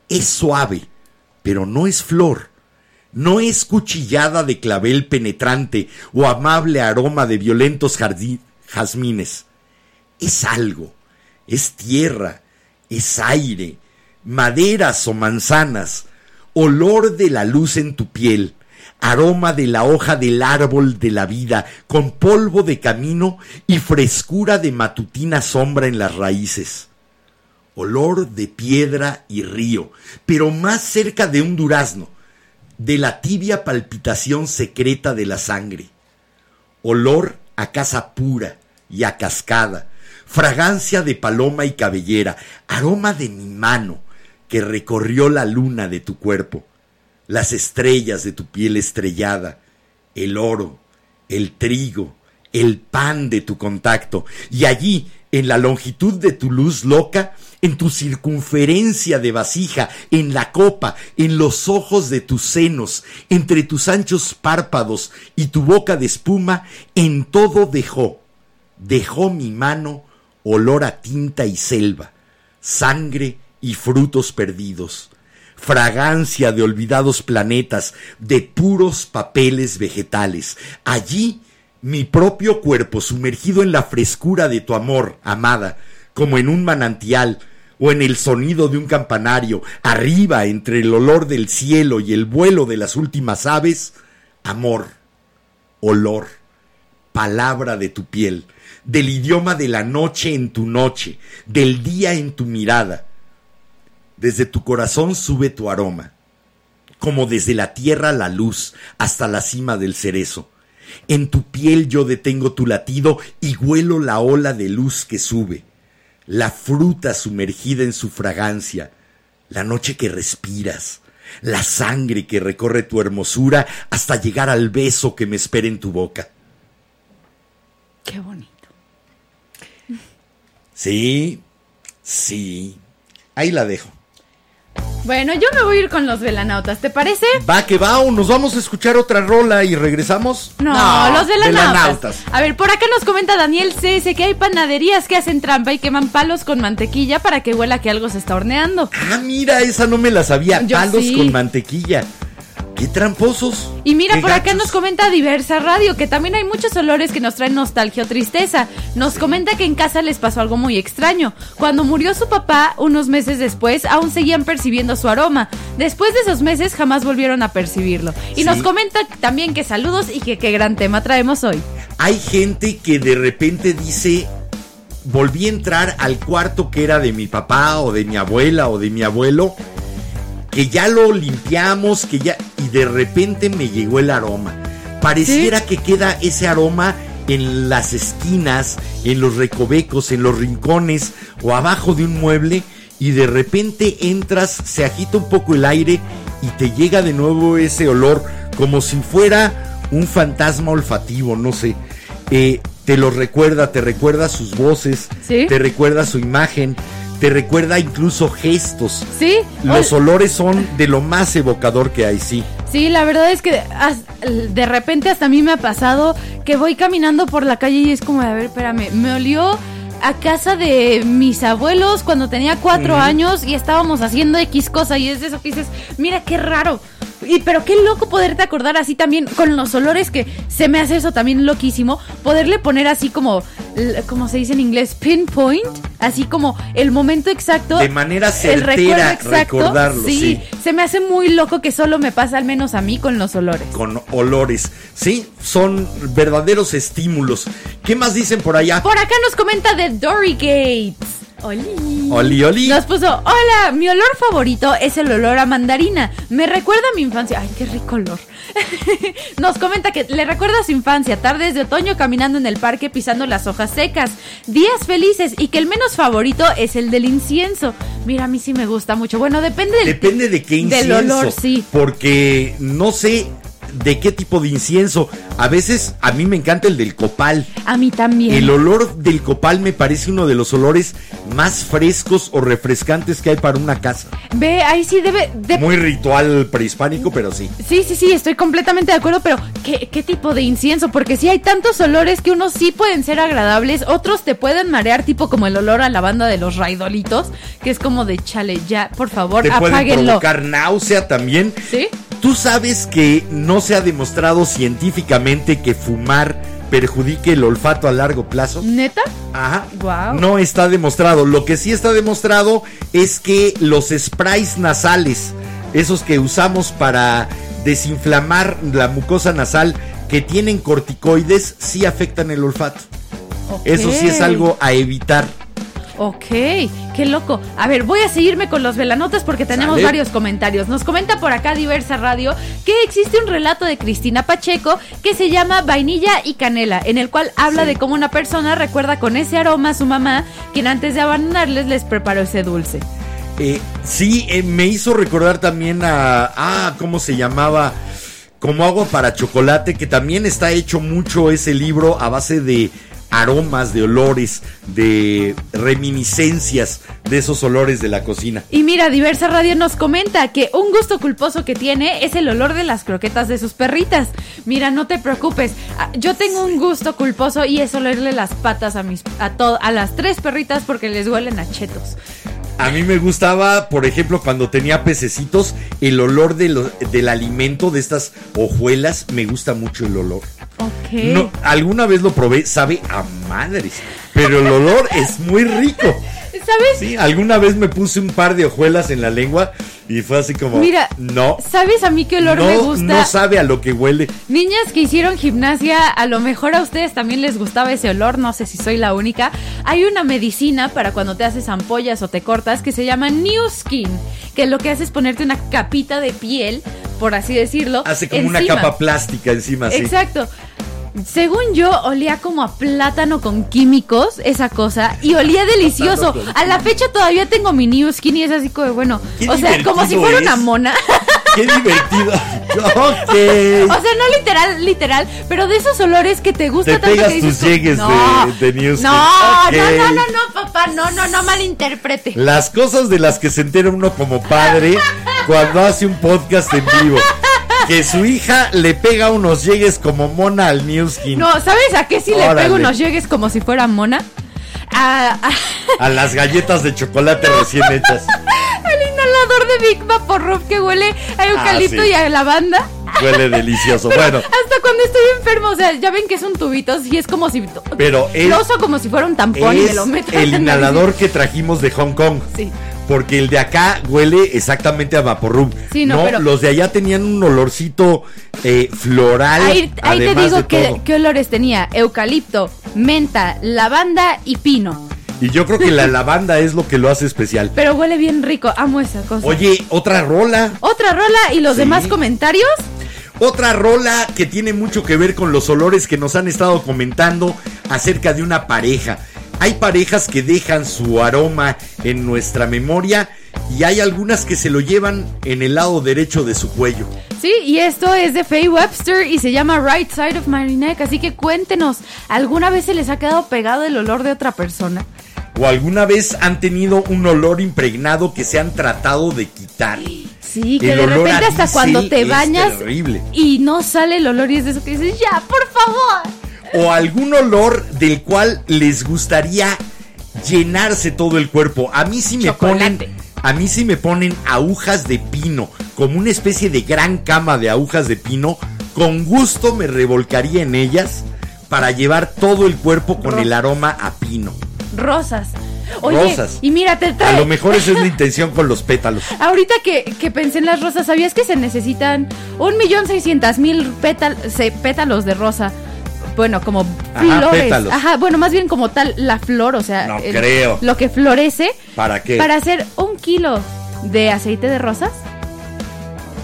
Es suave, pero no es flor. No es cuchillada de clavel penetrante o amable aroma de violentos jazmines. Es algo, es tierra, es aire, maderas o manzanas, olor de la luz en tu piel, aroma de la hoja del árbol de la vida, con polvo de camino y frescura de matutina sombra en las raíces. Olor de piedra y río, pero más cerca de un durazno, de la tibia palpitación secreta de la sangre. Olor a casa pura y a cascada, fragancia de paloma y cabellera, aroma de mi mano que recorrió la luna de tu cuerpo, las estrellas de tu piel estrellada, el oro, el trigo, el pan de tu contacto, y allí, en la longitud de tu luz loca, en tu circunferencia de vasija, en la copa, en los ojos de tus senos, entre tus anchos párpados y tu boca de espuma, en todo dejó, dejó mi mano olor a tinta y selva, sangre y frutos perdidos, fragancia de olvidados planetas, de puros papeles vegetales. Allí mi propio cuerpo sumergido en la frescura de tu amor, amada, como en un manantial, o en el sonido de un campanario, arriba entre el olor del cielo y el vuelo de las últimas aves, amor, olor, palabra de tu piel, del idioma de la noche en tu noche, del día en tu mirada. Desde tu corazón sube tu aroma, como desde la tierra la luz hasta la cima del cerezo. En tu piel yo detengo tu latido y huelo la ola de luz que sube, la fruta sumergida en su fragancia, la noche que respiras, la sangre que recorre tu hermosura hasta llegar al beso que me espera en tu boca. Qué bonito. Sí, sí. Ahí la dejo. Bueno, yo me voy a ir con los velanautas, ¿te parece? Va que va, o nos vamos a escuchar otra rola y regresamos. No, los velanautas. velanautas. A ver, por acá nos comenta Daniel CS que hay panaderías que hacen trampa y queman palos con mantequilla para que huela que algo se está horneando. Ah, mira, esa no me la sabía. Yo Palos sí. con mantequilla. Qué tramposos. Y mira, por acá nos comenta Diversa Radio que también hay muchos olores que nos traen nostalgia o tristeza. Nos comenta que en casa les pasó algo muy extraño. Cuando murió su papá, unos meses después, aún seguían percibiendo su aroma. Después de esos meses, jamás volvieron a percibirlo. Y Sí. nos comenta también que saludos y que qué gran tema traemos hoy. Hay gente que de repente dice, volví a entrar al cuarto que era de mi papá o de mi abuela o de mi abuelo, que ya lo limpiamos, que ya... Y de repente me llegó el aroma. Pareciera que queda ese aroma en las esquinas, en los recovecos, en los rincones o abajo de un mueble y de repente entras, se agita un poco el aire y te llega de nuevo ese olor como si fuera un fantasma olfativo, no sé. Eh, te lo recuerda, te recuerda sus voces, Sí. te recuerda su imagen, te recuerda incluso gestos. ¿Sí? Los Ol- olores son de lo más evocador que hay, sí. Sí, la verdad es que de repente hasta a mí me ha pasado que voy caminando por la calle y es como, a ver, espérame, me olió a casa de mis abuelos cuando tenía cuatro años y estábamos haciendo X cosa y es de eso que dices, mira qué raro. Y pero qué loco poderte acordar así también con los olores que se me hace eso también loquísimo, poderle poner así como como se dice en inglés, pinpoint, así como el momento exacto, De manera el recuerdo certera exacto. recordarlo, sí, sí. se me hace muy loco que solo me pasa al menos a mí con los olores. Con olores. Sí, son verdaderos estímulos. ¿Qué más dicen por allá? Por acá nos comenta de Dory Gates. Oli. Oli, oli. Nos puso, hola, mi olor favorito es el olor a mandarina. Me recuerda a mi infancia. Ay, qué rico olor. Nos comenta que le recuerda a su infancia, tardes de otoño caminando en el parque pisando las hojas secas, días felices y que el menos favorito es el del incienso. Mira, a mí sí me gusta mucho. Bueno, depende del Depende de qué incienso. Del olor, sí. Porque no sé de qué tipo de incienso. A veces a mí me encanta el del copal. A mí también. El olor del copal me parece uno de los olores más frescos o refrescantes que hay para una casa. Ve, ahí sí debe... de- Muy ritual prehispánico, pero sí. Sí, sí, sí, estoy completamente de acuerdo, pero ¿qué, qué tipo de incienso? Porque sí hay tantos olores que unos sí pueden ser agradables, otros te pueden marear, tipo como el olor a lavanda de los raidolitos, que es como de chale, ya, por favor, Te pueden apáguenlo. provocar náusea también. ¿Sí? Tú sabes que no se ha demostrado científicamente que fumar perjudique el olfato a largo plazo. ¿Neta? Ajá. Guau. No está demostrado. Lo que sí está demostrado es que los sprays nasales, esos que usamos para desinflamar la mucosa nasal, que tienen corticoides, sí afectan el olfato. Eso sí es algo a evitar. Ok, qué loco. A ver, voy a seguirme con los velanotas porque tenemos Sale. varios comentarios. Nos comenta por acá Diversa Radio que existe un relato de Cristina Pacheco que se llama Vainilla y Canela, en el cual habla Sí. de cómo una persona recuerda con ese aroma a su mamá, quien antes de abandonarles les preparó ese dulce. Eh, sí, eh, me hizo recordar también a. Ah, ¿cómo se llamaba? Como agua para chocolate, que también está hecho mucho ese libro a base de aromas, de olores, de reminiscencias de esos olores de la cocina. Y mira, Diversa Radio nos comenta que un gusto culposo que tiene es el olor de las croquetas de sus perritas. Mira, no te preocupes, ah, yo tengo un gusto culposo y es olerle las patas a mis a to- a las tres perritas porque les huelen a chetos. A mí me gustaba, por ejemplo, cuando tenía pececitos, el olor de lo- del alimento de estas hojuelas, me gusta mucho el olor. Ok. No, alguna vez lo probé, sabe a madres, pero el olor es muy rico. ¿Sabes? Sí, alguna vez me puse un par de hojuelas en la lengua y fue así como, Mira, no, ¿Sabes a mí qué olor no, me gusta? no sabe a lo que huele. Niñas que hicieron gimnasia, a lo mejor a ustedes también les gustaba ese olor, no sé si soy la única. Hay una medicina para cuando te haces ampollas o te cortas que se llama New Skin, que lo que hace es ponerte una capita de piel, por así decirlo. Hace como una capa plástica encima, sí. Exacto. Según yo, olía como a plátano con químicos, esa cosa, y olía delicioso. A la fecha todavía tengo mi New Skin y es así como, bueno, Qué o sea, como si fuera es. una mona. Qué divertido. ok. O sea, no literal, literal, pero de esos olores que te gusta Te tanto pegas que dices tus llegues no, de- de New Skin. No, no, no, no, no, papá, no, no, no malinterprete. Las cosas de las que se entera uno como padre cuando hace un podcast en vivo. Que su hija le pega unos llegues como mona al New Skin. No, ¿sabes a qué si le Órale. pego unos llegues como si fuera mona? A- a- A las galletas de chocolate recién hechas. al inhalador de Big Vaporrub que huele a eucalipto Ah, sí. y a lavanda. Huele delicioso. Bueno, Hasta cuando estoy enfermo, o sea, ya ven que son tubitos y es como si... Pero es- Lo uso como si fuera un tampón y me es lo meto el inhalador que trajimos de Hong Kong. Sí. Porque el de acá huele exactamente a Vaporub. Sí, no, pero- los de allá tenían un olorcito eh, floral. Ahí, ahí te digo que, qué olores tenía. Eucalipto, menta, lavanda y pino. Y yo creo que la lavanda es lo que lo hace especial. Pero huele bien rico, amo esa cosa. Oye, otra rola. Otra rola y los Sí. demás comentarios. Otra rola que tiene mucho que ver con los olores que nos han estado comentando acerca de una pareja. Hay parejas que dejan su aroma en nuestra memoria y hay algunas que se lo llevan en el lado derecho de su cuello. Sí, y esto es de Faye Webster y se llama Right Side of My Neck. Así que cuéntenos, ¿alguna vez se les ha quedado pegado el olor de otra persona? ¿O alguna vez han tenido un olor impregnado que se han tratado de quitar? Sí, que El de repente hasta cuando te bañas terrible. y no sale el olor y es de eso que dices, ya, por favor. O algún olor del cual les gustaría llenarse todo el cuerpo. A mí sí me Chocolate. ponen A mí si me ponen agujas de pino, como una especie de gran cama de agujas de pino, con gusto me revolcaría en ellas para llevar todo el cuerpo con el aroma a pino. Rosas. Oye, Rosas. y mira, te A lo mejor esa es la intención con los pétalos. Ahorita que, que pensé en las rosas, ¿sabías que se necesitan un millón seiscientas mil pétalos de rosa? Bueno, como Ajá, flores. pétalos. Ajá, bueno, más bien como tal la flor, o sea, No creo. lo que florece ¿Para qué? para hacer un kilo de aceite de rosas.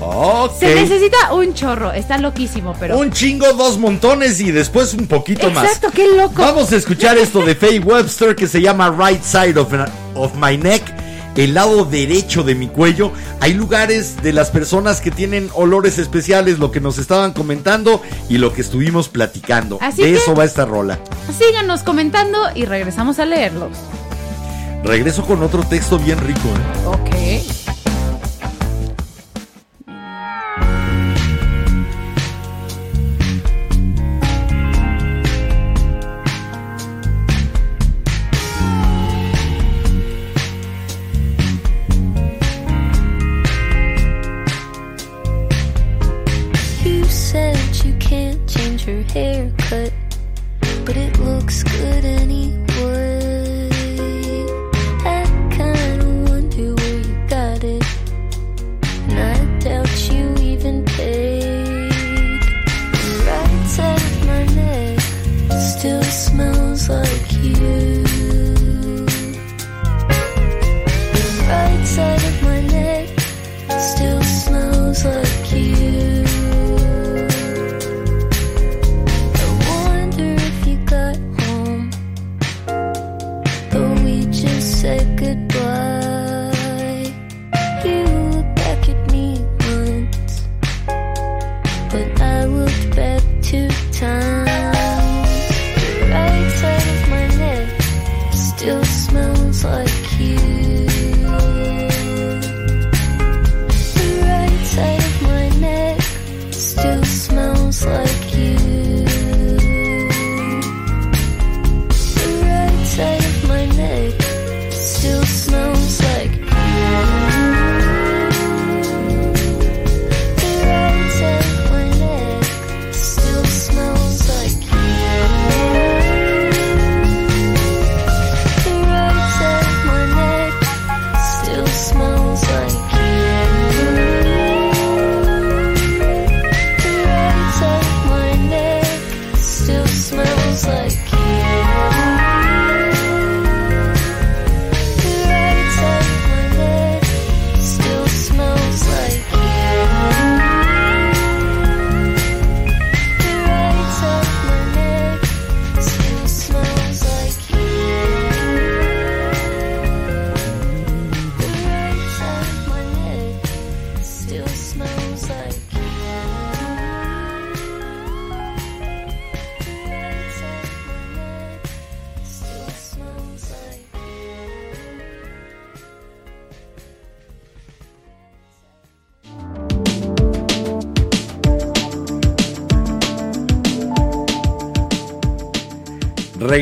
Ok. Se necesita un chorro, está loquísimo, pero. Un chingo, dos montones y después un poquito más. Exacto, qué loco. Vamos a escuchar esto de Faye Webster que se llama Right Side of, of My Neck, el lado derecho de mi cuello. Hay lugares de las personas que tienen olores especiales, lo que nos estaban comentando y lo que estuvimos platicando. Así de que- eso va esta rola. Síganos comentando y regresamos a leerlos. Regreso con otro texto bien rico. ¿eh? Ok. Haircut, but it looks good anyway.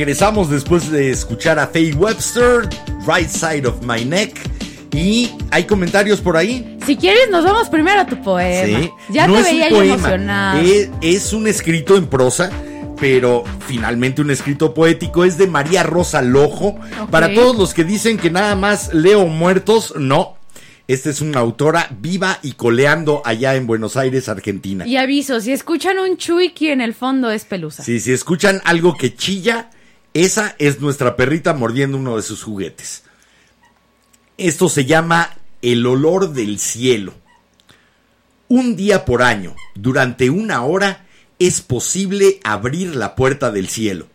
Regresamos después de escuchar a Faye Webster, Right Side of My Neck. Y hay comentarios por ahí. Si quieres, nos vamos primero a tu poema. Sí. Ya No te es un veía yo poema, emocionado. Es, es un escrito en prosa, pero finalmente un escrito poético. Es de María Rosa Lojo. Para todos los que dicen que nada más leo muertos, no. Esta es una autora viva y coleando allá en Buenos Aires, Argentina. Y aviso, si escuchan un chuiki en el fondo es pelusa. Sí, si escuchan algo que chilla, esa es nuestra perrita mordiendo uno de sus juguetes. Esto se llama el olor del cielo. Un día por año, durante una hora, es posible abrir la puerta del cielo.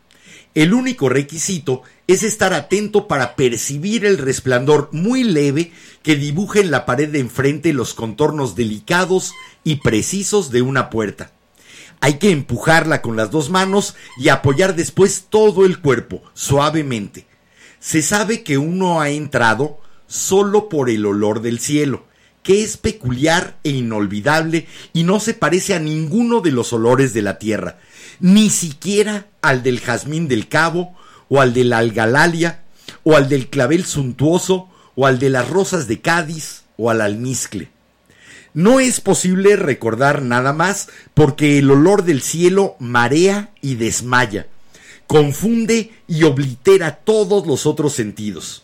El único requisito es estar atento para percibir el resplandor muy leve que dibuja en la pared de enfrente los contornos delicados y precisos de una puerta. Hay que empujarla con las dos manos y apoyar después todo el cuerpo, suavemente. Se sabe que uno ha entrado solo por el olor del cielo, que es peculiar e inolvidable y no se parece a ninguno de los olores de la tierra, ni siquiera al del jazmín del cabo, o al de la algalalia, o al del clavel suntuoso, o al de las rosas de Cádiz o al almizcle. No es posible recordar nada más porque el olor del cielo marea y desmaya, confunde y oblitera todos los otros sentidos.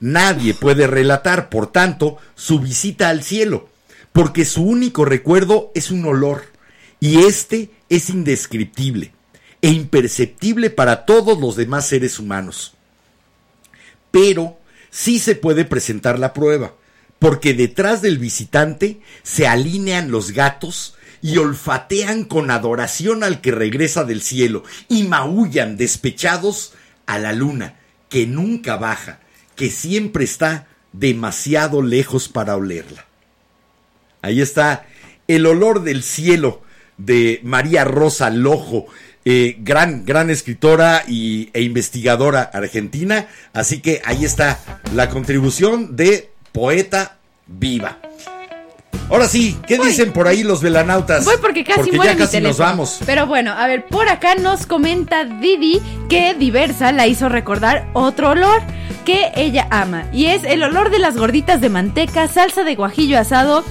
Nadie puede relatar, por tanto, su visita al cielo, porque su único recuerdo es un olor, y éste es indescriptible e imperceptible para todos los demás seres humanos. Pero sí se puede presentar la prueba, porque detrás del visitante se alinean los gatos y olfatean con adoración al que regresa del cielo y maullan despechados a la luna, que nunca baja, que siempre está demasiado lejos para olerla. Ahí está el olor del cielo de María Rosa Lojo, eh, gran, gran escritora y, e investigadora argentina. Así que ahí está la contribución de Poeta Viva. Ahora sí, ¿qué Voy. dicen por ahí los velanautas? Voy porque casi muere ya mi casi nos vamos. Pero bueno, a ver, por acá nos comenta Didi que Diversa la hizo recordar otro olor que ella ama. Y es el olor de las gorditas de manteca, salsa de guajillo asado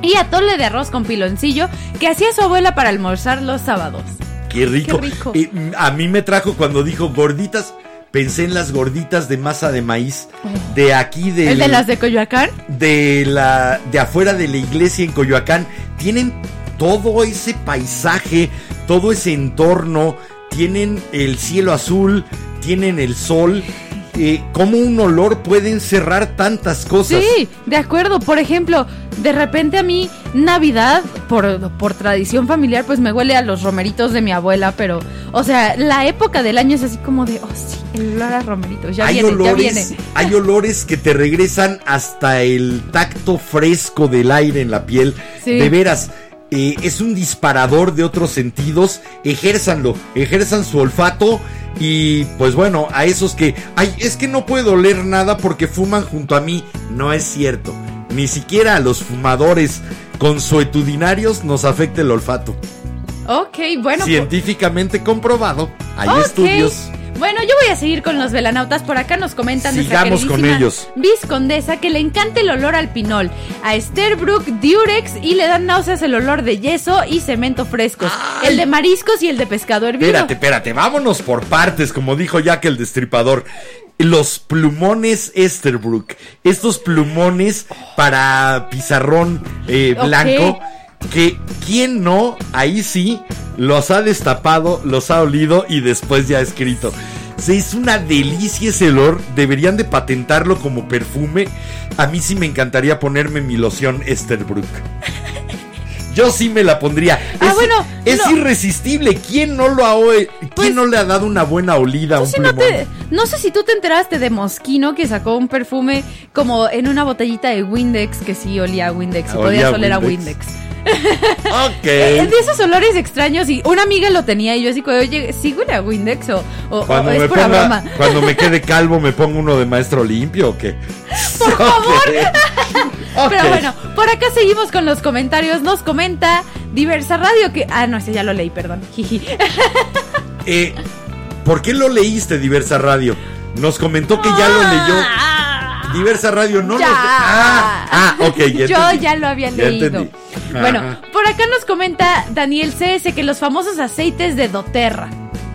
y atole de arroz con piloncillo que hacía su abuela para almorzar los sábados. Qué rico. Qué rico. Eh, mm, a mí me trajo cuando dijo gorditas, pensé en las gorditas de masa de maíz de aquí de ¿El de las de Coyoacán? de la de afuera de la iglesia en Coyoacán tienen todo ese paisaje, todo ese entorno, tienen el cielo azul, tienen el sol. Eh, ¿Cómo un olor puede encerrar tantas cosas? Sí, de acuerdo. Por ejemplo, de repente a mí Navidad, por, por tradición familiar, pues me huele a los romeritos de mi abuela, pero, o sea, la época del año es así como de, oh sí, el olor a romeritos, ya hay viene, olores, ya viene. hay olores que te regresan hasta el tacto fresco del aire en la piel. Sí. De veras, eh, es un disparador de otros sentidos. Ejérzanlo, ejerzan su olfato. Y pues bueno, a esos que, ay, es que no puedo oler nada porque fuman junto a mí. No es cierto. Ni siquiera a los fumadores consuetudinarios nos afecta el olfato. Ok, bueno. pues- Científicamente comprobado. Hay estudios. Bueno, yo voy a seguir con los velanautas. Por acá nos comentan Sigamos con ellos. Viscondesa que le encanta el olor al pinol, a Esterbrook, Durex y le dan náuseas el olor de yeso y cemento frescos, Ay. el de mariscos y el de pescado hervido. Espérate, espérate, vámonos por partes, como dijo Jack el Destripador. Los plumones Esterbrook, estos plumones para pizarrón eh, blanco, que quién no, ahí sí, los ha destapado, los ha olido y después ya ha escrito. Sí, es una delicia ese olor, deberían de patentarlo como perfume. A mí sí me encantaría ponerme mi loción Esterbrook. Yo sí me la pondría. Ah, es, bueno, es no. irresistible. ¿Quién no lo ha ¿Quién Pues- no le ha dado una buena olida a Tú un no, plumón? te- no sé si tú te enteraste de Mosquino que sacó un perfume como en una botellita de Windex que sí olía a Windex y Olía podías a oler a Windex. Windex. Ok. Eh, de esos olores extraños y una amiga lo tenía y yo así como, oye, ¿sí huele a Windex o, o- Cuando o es me, pura ponga, broma? cuando me quede calvo, me pongo uno de maestro limpio o qué. Por favor. Pero bueno, por acá seguimos con los comentarios. Nos comenta Diversa Radio que... Ah, no, ese ya lo leí, perdón. Eh, ¿Por qué lo leíste, Diversa Radio? Nos comentó que ya lo leyó. Diversa Radio no ya. nos. Ah, ah, ok. Ya Yo entendí. ya lo había Ya leído. entendí. Bueno, por acá nos comenta Daniel CS que los famosos aceites de doTERRA.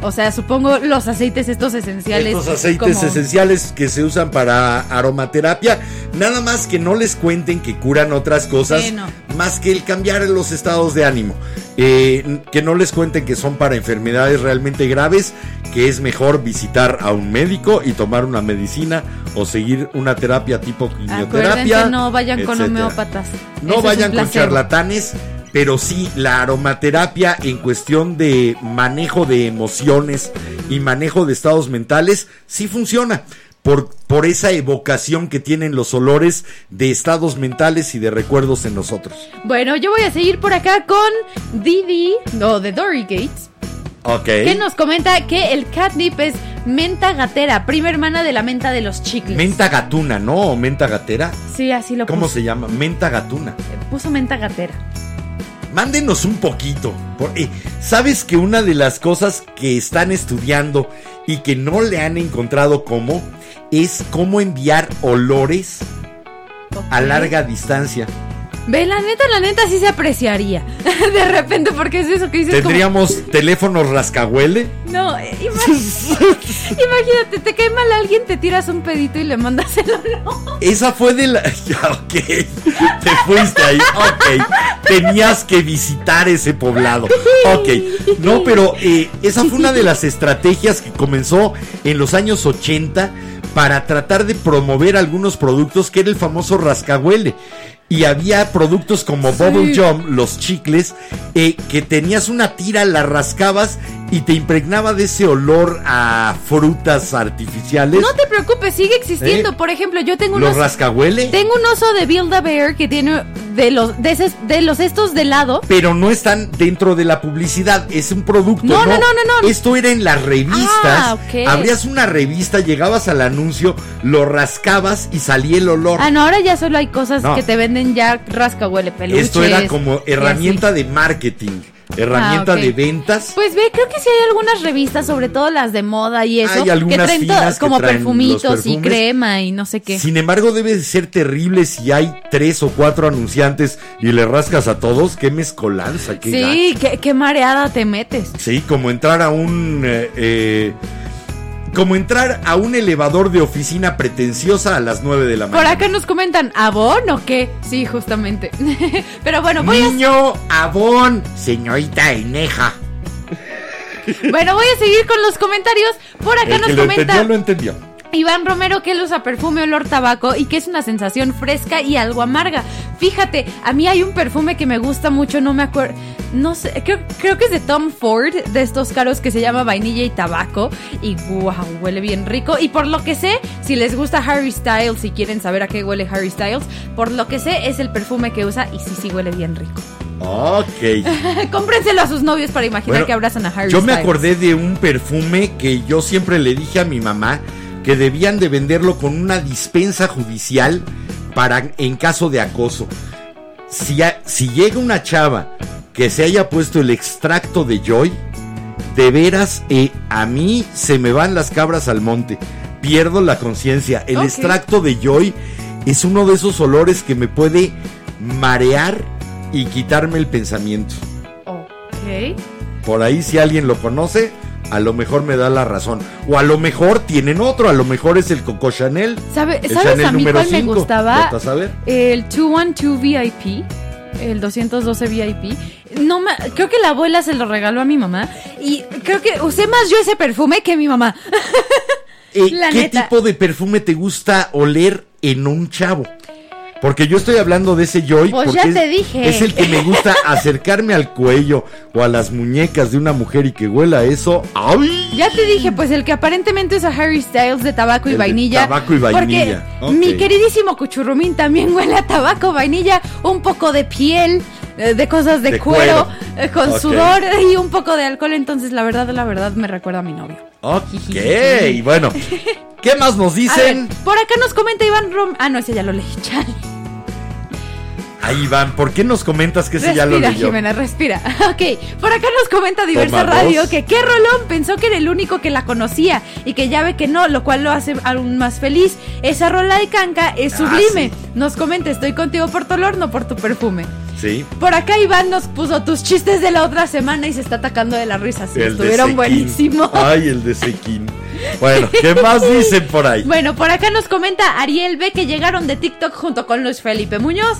O sea, supongo los aceites estos esenciales. Estos aceites como- esenciales que se usan para aromaterapia, nada más que no les cuenten que curan otras cosas, Sí, no. más que el cambiar los estados de ánimo. Eh, que no les cuenten que son para enfermedades realmente graves, que es mejor visitar a un médico y tomar una medicina o seguir una terapia tipo quimioterapia. Acuérdense, no vayan con homeópatas. No vayan con charlatanes, pero sí la aromaterapia en cuestión de manejo de emociones y manejo de estados mentales sí funciona. Por, por esa evocación que tienen los olores de estados mentales y de recuerdos en nosotros. Bueno, yo voy a seguir por acá con Didi, no, de Dory Gates, Ok. que nos comenta que el catnip es menta gatera, prima hermana de la menta de los chicles. Menta gatuna, ¿no? ¿O menta gatera? Sí, así lo ¿Cómo puso. se llama? Menta gatuna. Puso menta gatera. Mándenos un poquito. Por- eh, ¿Sabes que una de las cosas que están estudiando y que no le han encontrado cómo es cómo enviar olores a larga distancia? Ve, la neta, la neta sí se apreciaría. De repente, porque es eso que dices como- ¿Tendríamos teléfonos rascahuele? No, eh, ima- imagínate, te cae mal alguien, te tiras un pedito y le mandas el olor. Esa fue de la... Ok, te fuiste ahí, ok. Tenías que visitar ese poblado. Ok, no, pero eh, esa fue una de las estrategias que comenzó en los años 80 para tratar de promover algunos productos que era el famoso rascahuele. Y había productos como Bubble Jump, los chicles, eh, que tenías una tira, la rascabas y te impregnaba de ese olor a frutas artificiales. No te preocupes, sigue existiendo. ¿Eh? Por ejemplo, yo tengo ¿Los unos. rascahuele? Tengo un oso de Build a Bear que tiene de los de, esos- de los estos de helado. pero no están dentro de la publicidad, es un producto. No, no, no, no, no. Esto era en las revistas. Ah, ok. Abrías una revista, llegabas al anuncio, lo rascabas y salía el olor. Ah, no, ahora ya solo hay cosas No. que te venden ya rasca huele peluches. Esto era como herramienta de marketing, herramienta Ah, de ventas. Pues ve, creo que sí hay algunas revistas, sobre todo las de moda y eso, Hay algunas que traen finas que como traen perfumitos y crema y no sé qué. Sin embargo, debe de ser terrible si hay tres o cuatro anunciantes y le rascas a todos. Qué mezcolanza, qué Sí, qué, qué mareada te metes. Sí, como entrar a un. eh, eh, como entrar a un elevador de oficina pretenciosa a las 9 de la Por mañana. acá nos comentan, ¿Avon o qué? Sí, justamente. Pero bueno, voy a, Niño, abón, señorita Eneja. bueno, voy a seguir con los comentarios. Por acá El nos que lo comenta entendió, lo entendió. Iván Romero que él usa perfume olor tabaco y que es una sensación fresca y algo amarga. Fíjate, a mí hay un perfume que me gusta mucho, no me acuerdo, no sé, creo, creo que es de Tom Ford, de estos caros que se llama vainilla y tabaco y wow, huele bien rico. Y por lo que sé, si les gusta Harry Styles, si quieren saber a qué huele Harry Styles, por lo que sé es el perfume que usa y sí, sí huele bien rico. Ok. Cómprenselo a sus novios para imaginar Bueno, que abrazan a Harry Yo Styles. me acordé de un perfume que yo siempre le dije a mi mamá que debían de venderlo con una dispensa judicial para en caso de acoso. Si, a- si llega una chava que se haya puesto el extracto de Joy, de veras eh, a mí se me van las cabras al monte. Pierdo la conciencia. El extracto de Joy es uno de esos olores que me puede marear y quitarme el pensamiento. Ok. Por ahí si alguien lo conoce, a lo mejor me da la razón. O a lo mejor tienen otro, a lo mejor es el Coco Chanel. ¿Sabe- el ¿Sabes Chanel a mí cuál me gustaba? El 212 VIP, el 212 VIP. No creo que la abuela se lo regaló a mi mamá y creo que usé más yo ese perfume que mi mamá. Eh, ¿Qué neta. tipo de perfume te gusta oler en un chavo? Porque yo estoy hablando de ese Joy. Pues porque ya es, te dije. Es el que me gusta acercarme al cuello o a las muñecas de una mujer y que huela eso. ¡Ay! Ya te dije, pues el que aparentemente usa Harry Styles de tabaco y El de vainilla. tabaco y vainilla, Porque mi queridísimo cuchurrumín también huele a tabaco, vainilla, un poco de piel, eh, de cosas de, De cuero, cuero. eh, con sudor y un poco de alcohol. Entonces, la verdad, la verdad, me recuerda a mi novio. Ok, bueno. ¿Qué más nos A ver, dicen? por acá nos comenta Iván Rom. Ah, no, ese ya lo leí, chale. Ahí van, ¿por qué nos comentas que ese Respira, ya lo leyó? Jimena, respira. Ok, por acá nos comenta Diversa Toma Radio dos. que qué Rolón pensó que era el único que la conocía y que ya ve que no, lo cual lo hace aún más feliz. Esa rola de canca es Ah, sublime. sí. Nos comenta, estoy contigo por tu olor, no por tu perfume. Sí. Por acá Iván nos puso tus chistes de la otra semana y se está atacando de la risa. Sí, El estuvieron buenísimos. Ay, el de Sequín. Bueno, ¿qué más dicen por ahí? Bueno, por acá nos comenta Ariel B que llegaron de TikTok junto con Luis Felipe Muñoz.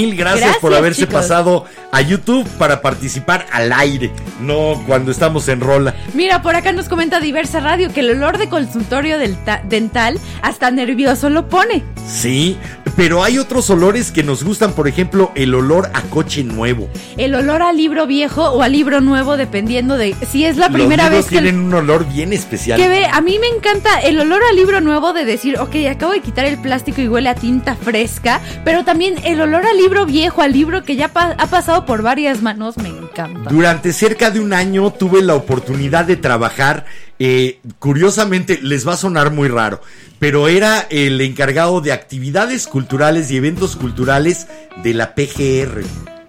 Mil gracias, Gracias, por haberse chicos. pasado a YouTube para participar al aire, no cuando estamos en rola. Mira, por acá nos comenta Diversa Radio que el olor de consultorio del dental hasta nervioso lo pone. Sí, pero hay otros olores que nos gustan, por ejemplo, el olor a coche nuevo. El olor a libro viejo o a libro nuevo dependiendo de si es la primera Los libros vez que... tienen un olor bien especial. Que ve, a mí me encanta el olor a libro nuevo de decir, ok, acabo de quitar el plástico y huele a tinta fresca, pero también el olor a libro viejo, al libro que ya ha pasado por varias manos, me encanta. Durante cerca de un año tuve la oportunidad de trabajar, eh, curiosamente les va a sonar muy raro, pero era el encargado de actividades culturales y eventos culturales de la PGR.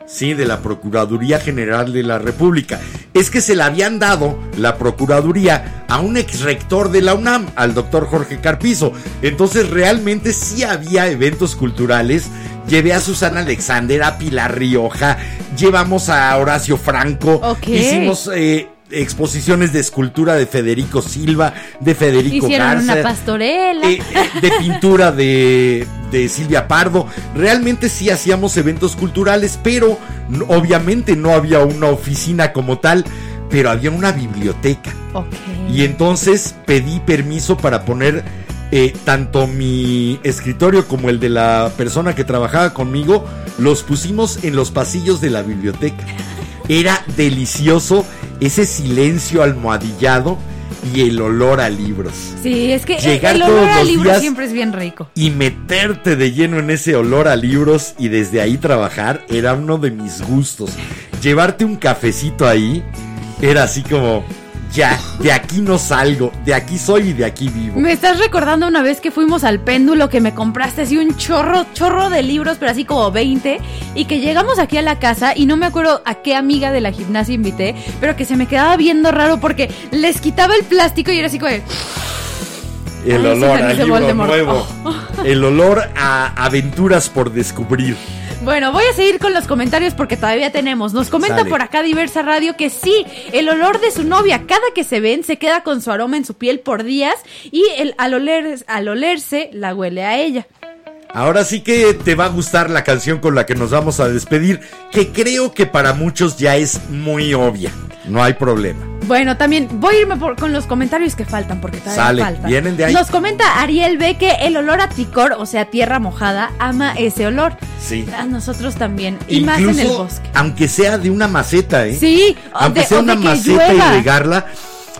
Sí, de la Procuraduría General de la República. Es que se la habían dado la Procuraduría a un ex rector de la UNAM, al doctor Jorge Carpizo. Entonces realmente sí había eventos culturales. Llevé a Susana Alexander, a Pilar Rioja, llevamos a Horacio Franco, hicimos eh, exposiciones de escultura de Federico Silva, de Federico Hicieron Garza. una pastorela. Eh, eh, de pintura de, de Silvia Pardo. Realmente sí hacíamos eventos culturales, pero obviamente no había una oficina como tal, pero había una biblioteca. Y entonces pedí permiso para poner eh, tanto mi escritorio como el de la persona que trabajaba conmigo, los pusimos en los pasillos de la biblioteca. Era delicioso ese silencio almohadillado y el olor a libros Sí, es que el- Llegar el olor todos al los libro días- siempre es bien rico. y meterte de lleno en ese olor a libros y desde ahí trabajar era uno de mis gustos. Llevarte un cafecito ahí era así como, ya, de aquí no salgo, de aquí soy y de aquí vivo. Me estás recordando una vez que fuimos al péndulo que me compraste así un chorro, chorro de libros, pero así como 20, y que llegamos aquí a la casa y no me acuerdo a qué amiga de la gimnasia invité, pero que se me quedaba viendo raro porque les quitaba el plástico y era así como de, El Ay, olor al libro Voldemort. nuevo. El olor a aventuras por descubrir. Bueno, voy a seguir con los comentarios porque todavía tenemos. Nos comenta Sale. por acá Diversa Radio que sí, el olor de su novia, cada que se ven, se queda con su aroma en su piel por días y el, al, oler, al olerse la huele a ella. Ahora sí que te va a gustar la canción con la que nos vamos a despedir, que creo que para muchos ya es muy obvia. No hay problema. Bueno, también voy a irme por- con los comentarios que faltan porque todavía Sale, faltan. vienen de ahí. Nos comenta Ariel B que el olor a tricor, o sea, tierra mojada, ama ese olor. Sí. A nosotros también. Y más en el Incluso, bosque. aunque sea de una maceta, ¿eh? Sí, Aunque de- sea una maceta llueva. y regarla.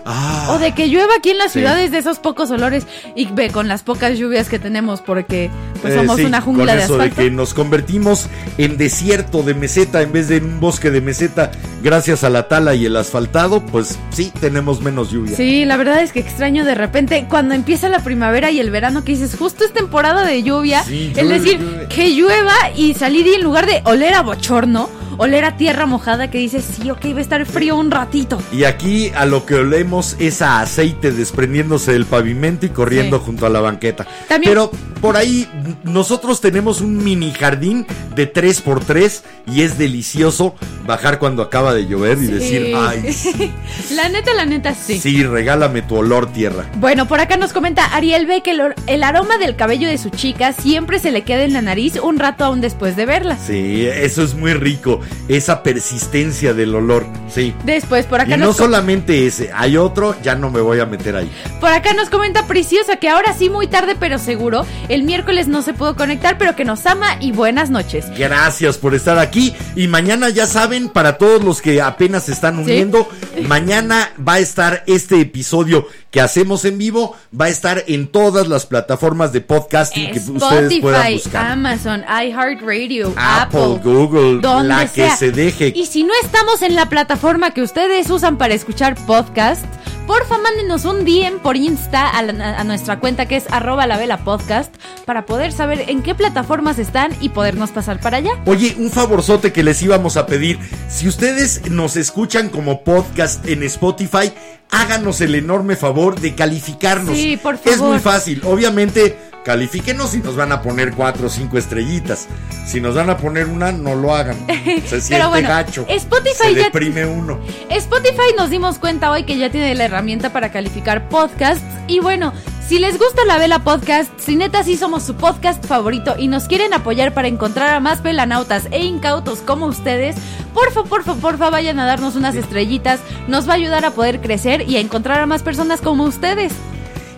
Ah, O de que llueva aquí en las Sí. ciudades de esos pocos olores y ve con las pocas lluvias que tenemos porque pues eh, somos sí, una jungla con de eso asfalto. de que nos convertimos en desierto de meseta en vez de en un bosque de meseta gracias a la tala y el asfaltado, pues sí, tenemos menos lluvia. Sí, la verdad es que extraño de repente cuando empieza la primavera y el verano que dices, justo es temporada de lluvia, Sí, llueve, decir llueve. que llueva y salir y en lugar de oler a bochorno, oler a tierra mojada que dices, sí, ok, va a estar frío un ratito. Y aquí a lo que olemos es a aceite desprendiéndose del pavimento y corriendo Sí. junto a la banqueta. También- Pero por ahí nosotros tenemos un mini jardín de 3x3 y es delicioso bajar cuando acaba de llover y Sí. decir, ay, sí, La neta, la neta, sí. sí, regálame tu olor tierra. Bueno, por acá nos comenta Ariel B que el, aroma del cabello de su chica siempre se le queda en la nariz un rato aún después de verla. Sí, eso es muy rico, esa persistencia del olor, sí. Después, por acá Y no nos com- solamente ese, hay otro, ya no me voy a meter ahí. Por acá nos comenta Preciosa que ahora sí muy tarde pero seguro, el miércoles no se pudo conectar pero que nos ama y buenas noches. Gracias por estar aquí. Y mañana ya saben, para todos los que apenas se están uniendo, mañana va a estar este episodio que hacemos en vivo, va a estar en todas las plataformas de podcasting que ustedes puedan buscar. Amazon, iHeartRadio, Apple, Apple, Google, donde la que sea. se deje. Y si no estamos en la plataforma que ustedes usan para escuchar podcast, porfa mándenos un DM por Insta a, la- a nuestra cuenta que es arroba la vela podcast para poder saber en qué plataformas están y podernos pasar para allá. Oye, un favorzote que les íbamos a pedir. Si ustedes nos escuchan como podcast en Spotify, háganos el enorme favor de calificarnos. Sí, por Es favor. muy fácil. Obviamente, califíquenos y nos van a poner cuatro o cinco estrellitas. Si nos van a poner una, no lo hagan. Se siente bueno, gacho. Spotify Se ya- deprime uno. Spotify nos dimos cuenta hoy que ya tiene la herramienta para calificar podcasts. Y bueno, si les gusta la Vela Podcast, si neta sí somos su podcast favorito y nos quieren apoyar para encontrar a más velanautas e incautos como ustedes, porfa, porfa, porfa, vayan a darnos unas estrellitas. Nos va a ayudar a poder crecer y a encontrar a más personas como ustedes.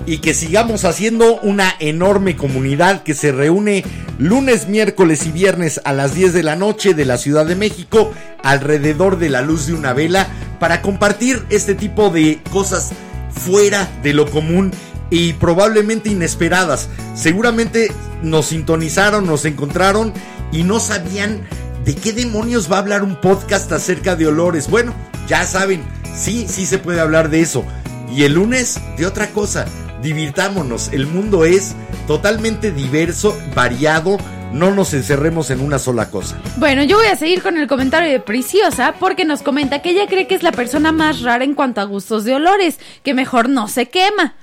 y que sigamos haciendo una enorme comunidad que se reúne lunes, miércoles y viernes a las 10 de la noche de la Ciudad de México alrededor de la luz de una vela para compartir este tipo de cosas fuera de lo común y probablemente inesperadas. Seguramente nos sintonizaron, nos encontraron y no sabían de qué demonios va a hablar un podcast acerca de olores. Bueno, ya saben, sí, sí se puede hablar de eso. Y el lunes de otra cosa. Divirtámonos. El mundo es totalmente diverso, variado, no nos encerremos en una sola cosa. Bueno, yo voy a seguir con el comentario de Preciosa porque nos comenta que ella cree que es la persona más rara en cuanto a gustos de olores, que mejor no se quema.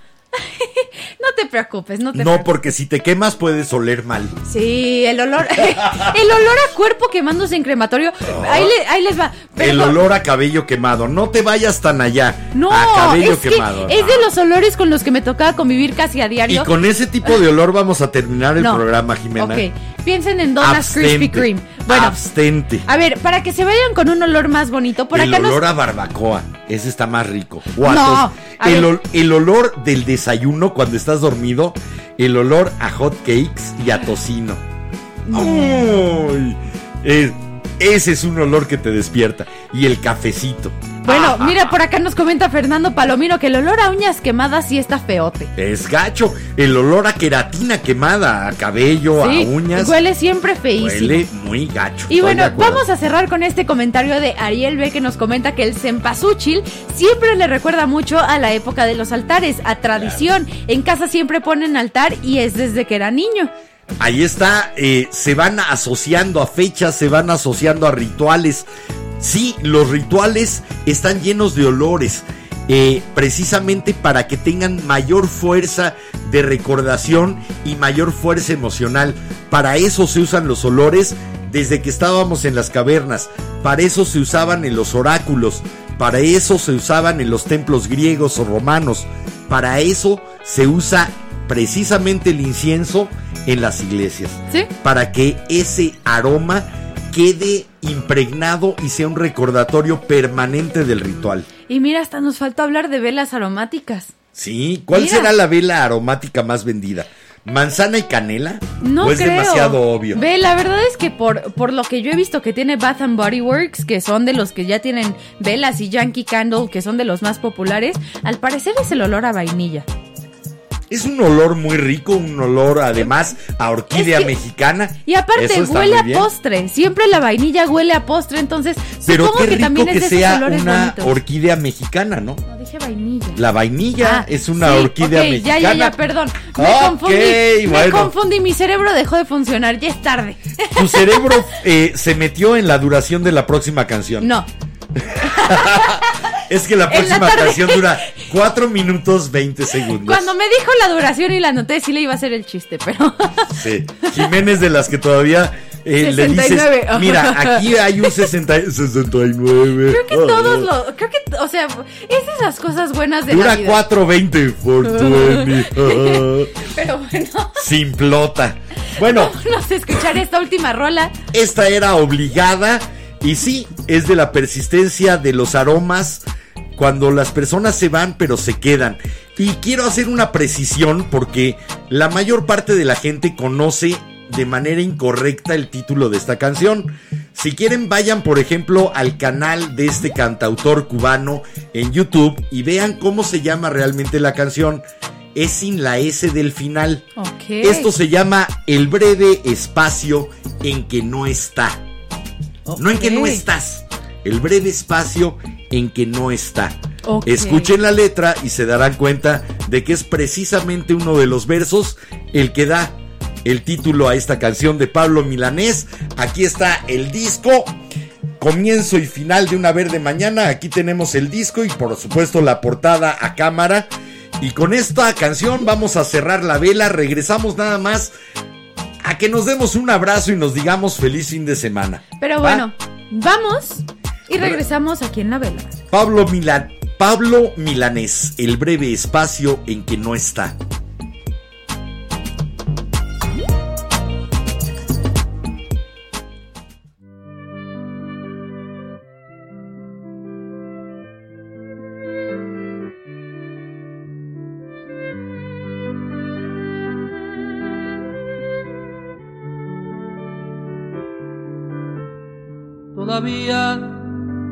No te preocupes, no te No, preocupes. porque si te quemas puedes oler mal. Sí, el olor, el olor a cuerpo quemándose en crematorio. Ahí, le- ahí les va. El olor a cabello quemado. No te vayas tan allá. No, a cabello es que quemado. es de los olores con los que me tocaba convivir casi a Y diario. con ese tipo de olor vamos a terminar el No. programa, Jimena. Ok, piensen en Donas Krispy. Kreme. Bueno, Abstente. a ver, para que se vayan con un olor más bonito, por el acá nos olor a barbacoa. Ese está más rico. O a No, tos- a el, ol- el olor del desayuno cuando estás dormido. El olor a hot cakes y a tocino. Ese es un olor que te despierta. Y el cafecito. Bueno, Ajá. mira, por acá nos comenta Fernando Palomino que el olor a uñas quemadas sí está feote. Es gacho. El olor a queratina quemada, a cabello, Sí, a uñas. huele siempre feísimo. Huele muy gacho. Y bueno, vamos a cerrar con este comentario de Ariel B que nos comenta que el cempasúchil siempre le recuerda mucho a la época de los altares, a tradición. En casa siempre ponen altar y es desde que era niño. Ahí está, eh, se van asociando a fechas, se van asociando a rituales. Sí, los rituales están llenos de olores, eh, precisamente para que tengan mayor fuerza de recordación y mayor fuerza emocional. Para eso se usan los olores desde que estábamos en las cavernas, para eso se usaban en los oráculos, para eso se usaban en los templos griegos o romanos, para eso se usa precisamente el incienso en las iglesias ¿Sí? para que ese aroma quede impregnado y sea un recordatorio permanente del ritual. Y mira, hasta nos faltó hablar de velas aromáticas. Sí, ¿cuál Mira. será la vela aromática más vendida? ¿Manzana y canela? No ¿O es creo. demasiado obvio? Ve, la verdad es que por, por lo que yo he visto que tiene Bath and Body Works, que son de los que ya tienen velas, y Yankee Candle, que son de los más populares, al parecer es el olor a vainilla. Es un olor muy rico, un olor además a orquídea Es que- mexicana. Y aparte huele a postre. Siempre la vainilla huele a postre, entonces Pero qué que rico también que es sea una bonitos. orquídea mexicana, ¿no? No dije vainilla. La vainilla Ah, es una sí, orquídea mexicana. Ya, ya, ya, perdón. Me Ok, confundí. Me bueno. confundí. Mi cerebro dejó de funcionar. Ya es tarde. Tu cerebro eh, se metió en la duración de la próxima canción. No. Es que la la próxima canción dura 4 minutos 20 segundos. Cuando me dijo la duración y la anoté, sí le iba a hacer el chiste, pero. Sí. Jiménez de las que todavía eh, le 69. dices, mira, aquí hay un 60, 69. Creo que todos lo. Creo que. O sea, esas cosas buenas de la Dura vida. 420 for 20. Pero bueno. Simplota. Bueno, Vamos a escuchar esta última rola. esta era obligada y sí, es de la persistencia de los aromas cuando las personas se van pero se quedan. Y quiero hacer una precisión porque la mayor parte de la gente conoce de manera incorrecta el título de esta canción. Si quieren vayan por ejemplo al canal de este cantautor cubano en YouTube y vean cómo se llama realmente la canción. Es sin la S del final. Esto se llama el breve espacio en que no está. No en que no estás. El breve espacio en que no está. Escuchen la letra y se darán cuenta de que es precisamente uno de los versos el que da el título a esta canción de Pablo Milanés. Aquí está el disco. Comienzo y final de una verde mañana. Aquí tenemos el disco y por supuesto la portada a cámara. Y con esta canción vamos a cerrar la vela. Regresamos nada más a que nos demos un abrazo y nos digamos feliz fin de semana. Pero ¿Va? bueno, vamos y regresamos aquí en la vela. Pablo Milan, Pablo Milanés, el breve espacio en que no está. Todavía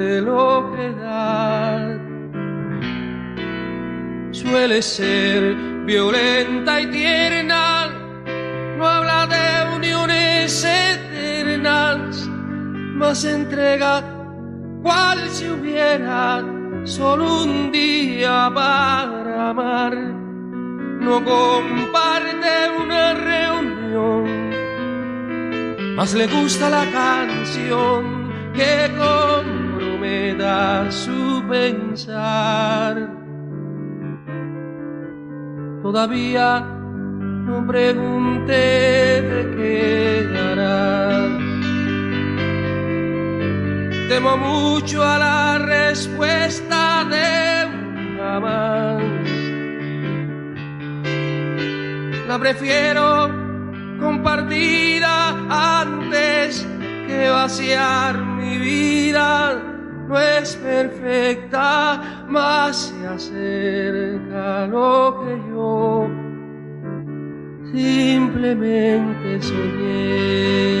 de lo que da. Suele ser violenta y tierna, no habla de uniones eternas, más entrega cual si hubiera solo un día para amar. No comparte una reunión, más le gusta la canción que comprometa su pensar. Todavía no pregunté de qué darás. Temo mucho a la respuesta de un jamás. La prefiero compartida antes que vaciar mi vida. No es perfecta, más se acerca lo que yo simplemente soñé.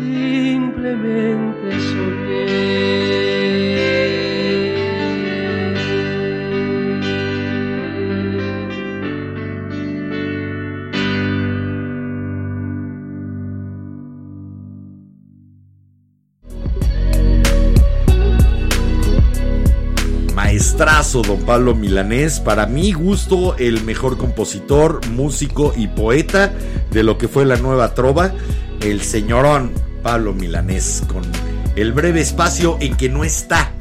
simplemente soñé. Maestrazo, don Pablo Milanés. Para mi gusto, el mejor compositor, músico y poeta de lo que fue la nueva trova, el señorón Pablo Milanés, con el breve espacio en que no está.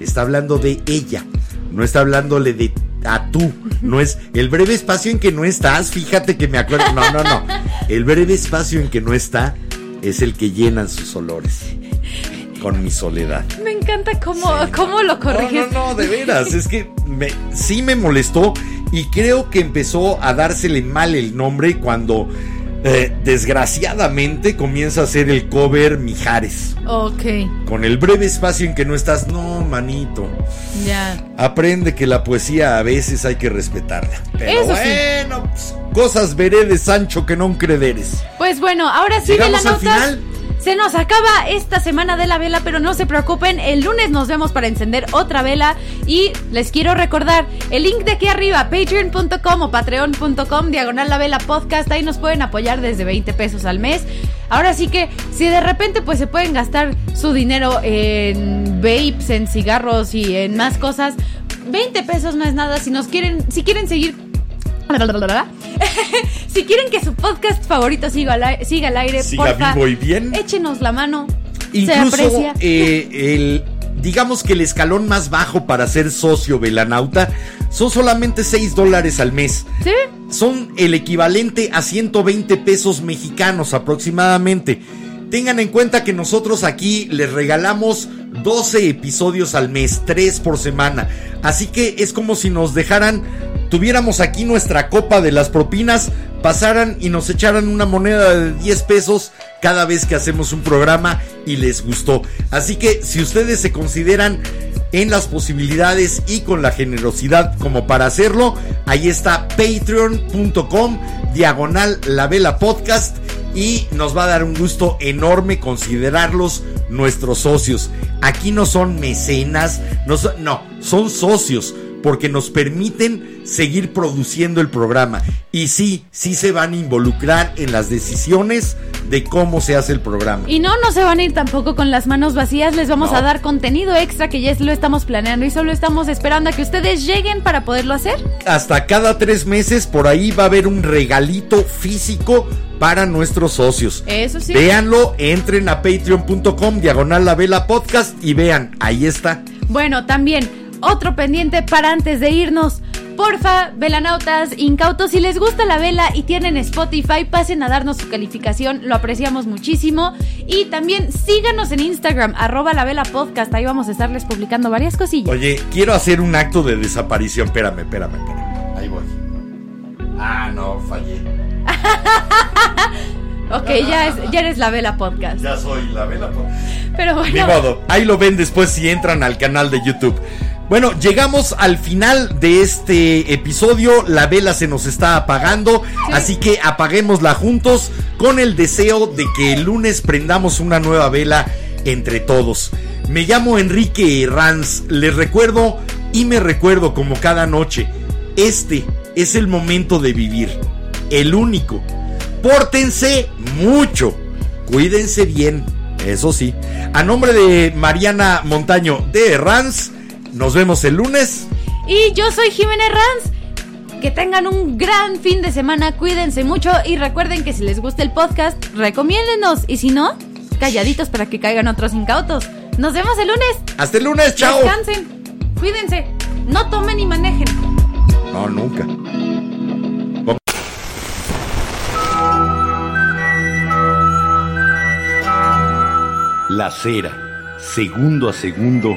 Está hablando de ella, no está hablándole de a tú, no es el breve espacio en que no estás, fíjate que me acuerdo, no, no, no, el breve espacio en que no está es el que llenan sus olores con mi soledad. Me encanta cómo, cómo lo corriges. No, no, no, de veras, es que me, sí me molestó y creo que empezó a dársele mal el nombre cuando eh, desgraciadamente comienza a hacer el cover Mijares. Ok, Con el breve espacio en que no estás, no, manito. ya. Aprende que la poesía a veces hay que respetarla. Pero Eso sí. bueno, pues, cosas veré de Sancho que no crederes. Pues bueno, ahora sí de la al nota. final. Se nos acaba esta semana de la vela, pero no se preocupen, el lunes nos vemos para encender otra vela y les quiero recordar el link de aquí arriba, patreon.com o patreon.com, diagonal la vela podcast, ahí nos pueden apoyar desde 20 pesos al mes. Ahora sí que si de repente pues se pueden gastar su dinero en vapes, en cigarros y en más cosas, 20 pesos no es nada, si nos quieren, si quieren seguir Si quieren que su podcast favorito siga al, ai- siga al aire, Siga porfa, vivo y bien. échenos la mano. Se Incluso aprecia. eh, el, digamos que el escalón más bajo para ser socio velanauta son solamente 6 dólares al mes. ¿Sí? Son el equivalente a 120 pesos mexicanos aproximadamente. Tengan en cuenta que nosotros aquí les regalamos 12 episodios al mes, 3 por semana. Así que es como si nos dejaran, tuviéramos aquí nuestra copa de las propinas, pasaran y nos echaran una moneda de 10 pesos cada vez que hacemos un programa y les gustó. Así que si ustedes se consideran en las posibilidades y con la generosidad como para hacerlo, ahí está patreon.com diagonal la vela podcast y nos va a dar un gusto enorme considerarlos nuestros socios. Aquí no son mecenas, no, son, no, son socios porque nos permiten seguir produciendo el programa. Y sí, sí se van a involucrar en las decisiones de cómo se hace el programa. Y no, no se van a ir tampoco con las manos vacías. Les vamos No. a dar contenido extra que ya lo estamos planeando y solo estamos esperando a que ustedes lleguen para poderlo hacer. hasta cada tres meses por ahí va a haber un regalito físico para nuestros socios. Eso sí. Véanlo, entren a patreon.com diagonal la vela podcast y vean, ahí está. Bueno, también otro pendiente para antes de irnos. Porfa, velanautas, incautos, si les gusta la vela y tienen Spotify, pasen a darnos su calificación, lo apreciamos muchísimo. Y también síganos en Instagram, arroba la vela podcast, ahí vamos a estarles publicando varias cosillas. Oye, quiero hacer un acto de desaparición. Espérame, espérame, espérame. Ahí voy. Ah, no, fallé. Ok, ya, es- ya eres la vela podcast. Ya soy la vela podcast. Pero Ni bueno, modo, ahí lo ven después si entran al canal de YouTube. Bueno, llegamos al final de este episodio. La vela se nos está apagando, así que apaguémosla juntos con el deseo de que el lunes prendamos una nueva vela entre todos. Me llamo Enrique Ranz, les recuerdo y me recuerdo como cada noche. Este es el momento de vivir, el único. Pórtense mucho, cuídense bien, eso sí. A nombre de Mariana Montaño de Ranz, nos vemos el lunes. y yo soy Jiménez Ranz. Que tengan un gran fin de semana, cuídense mucho y recuerden que si les gusta el podcast, recomiéndenos. Y si no, calladitos para que caigan otros incautos. Nos vemos el lunes. Hasta el lunes, chao. Descansen, cuídense, no tomen y manejen. No, nunca. La cera, segundo a segundo,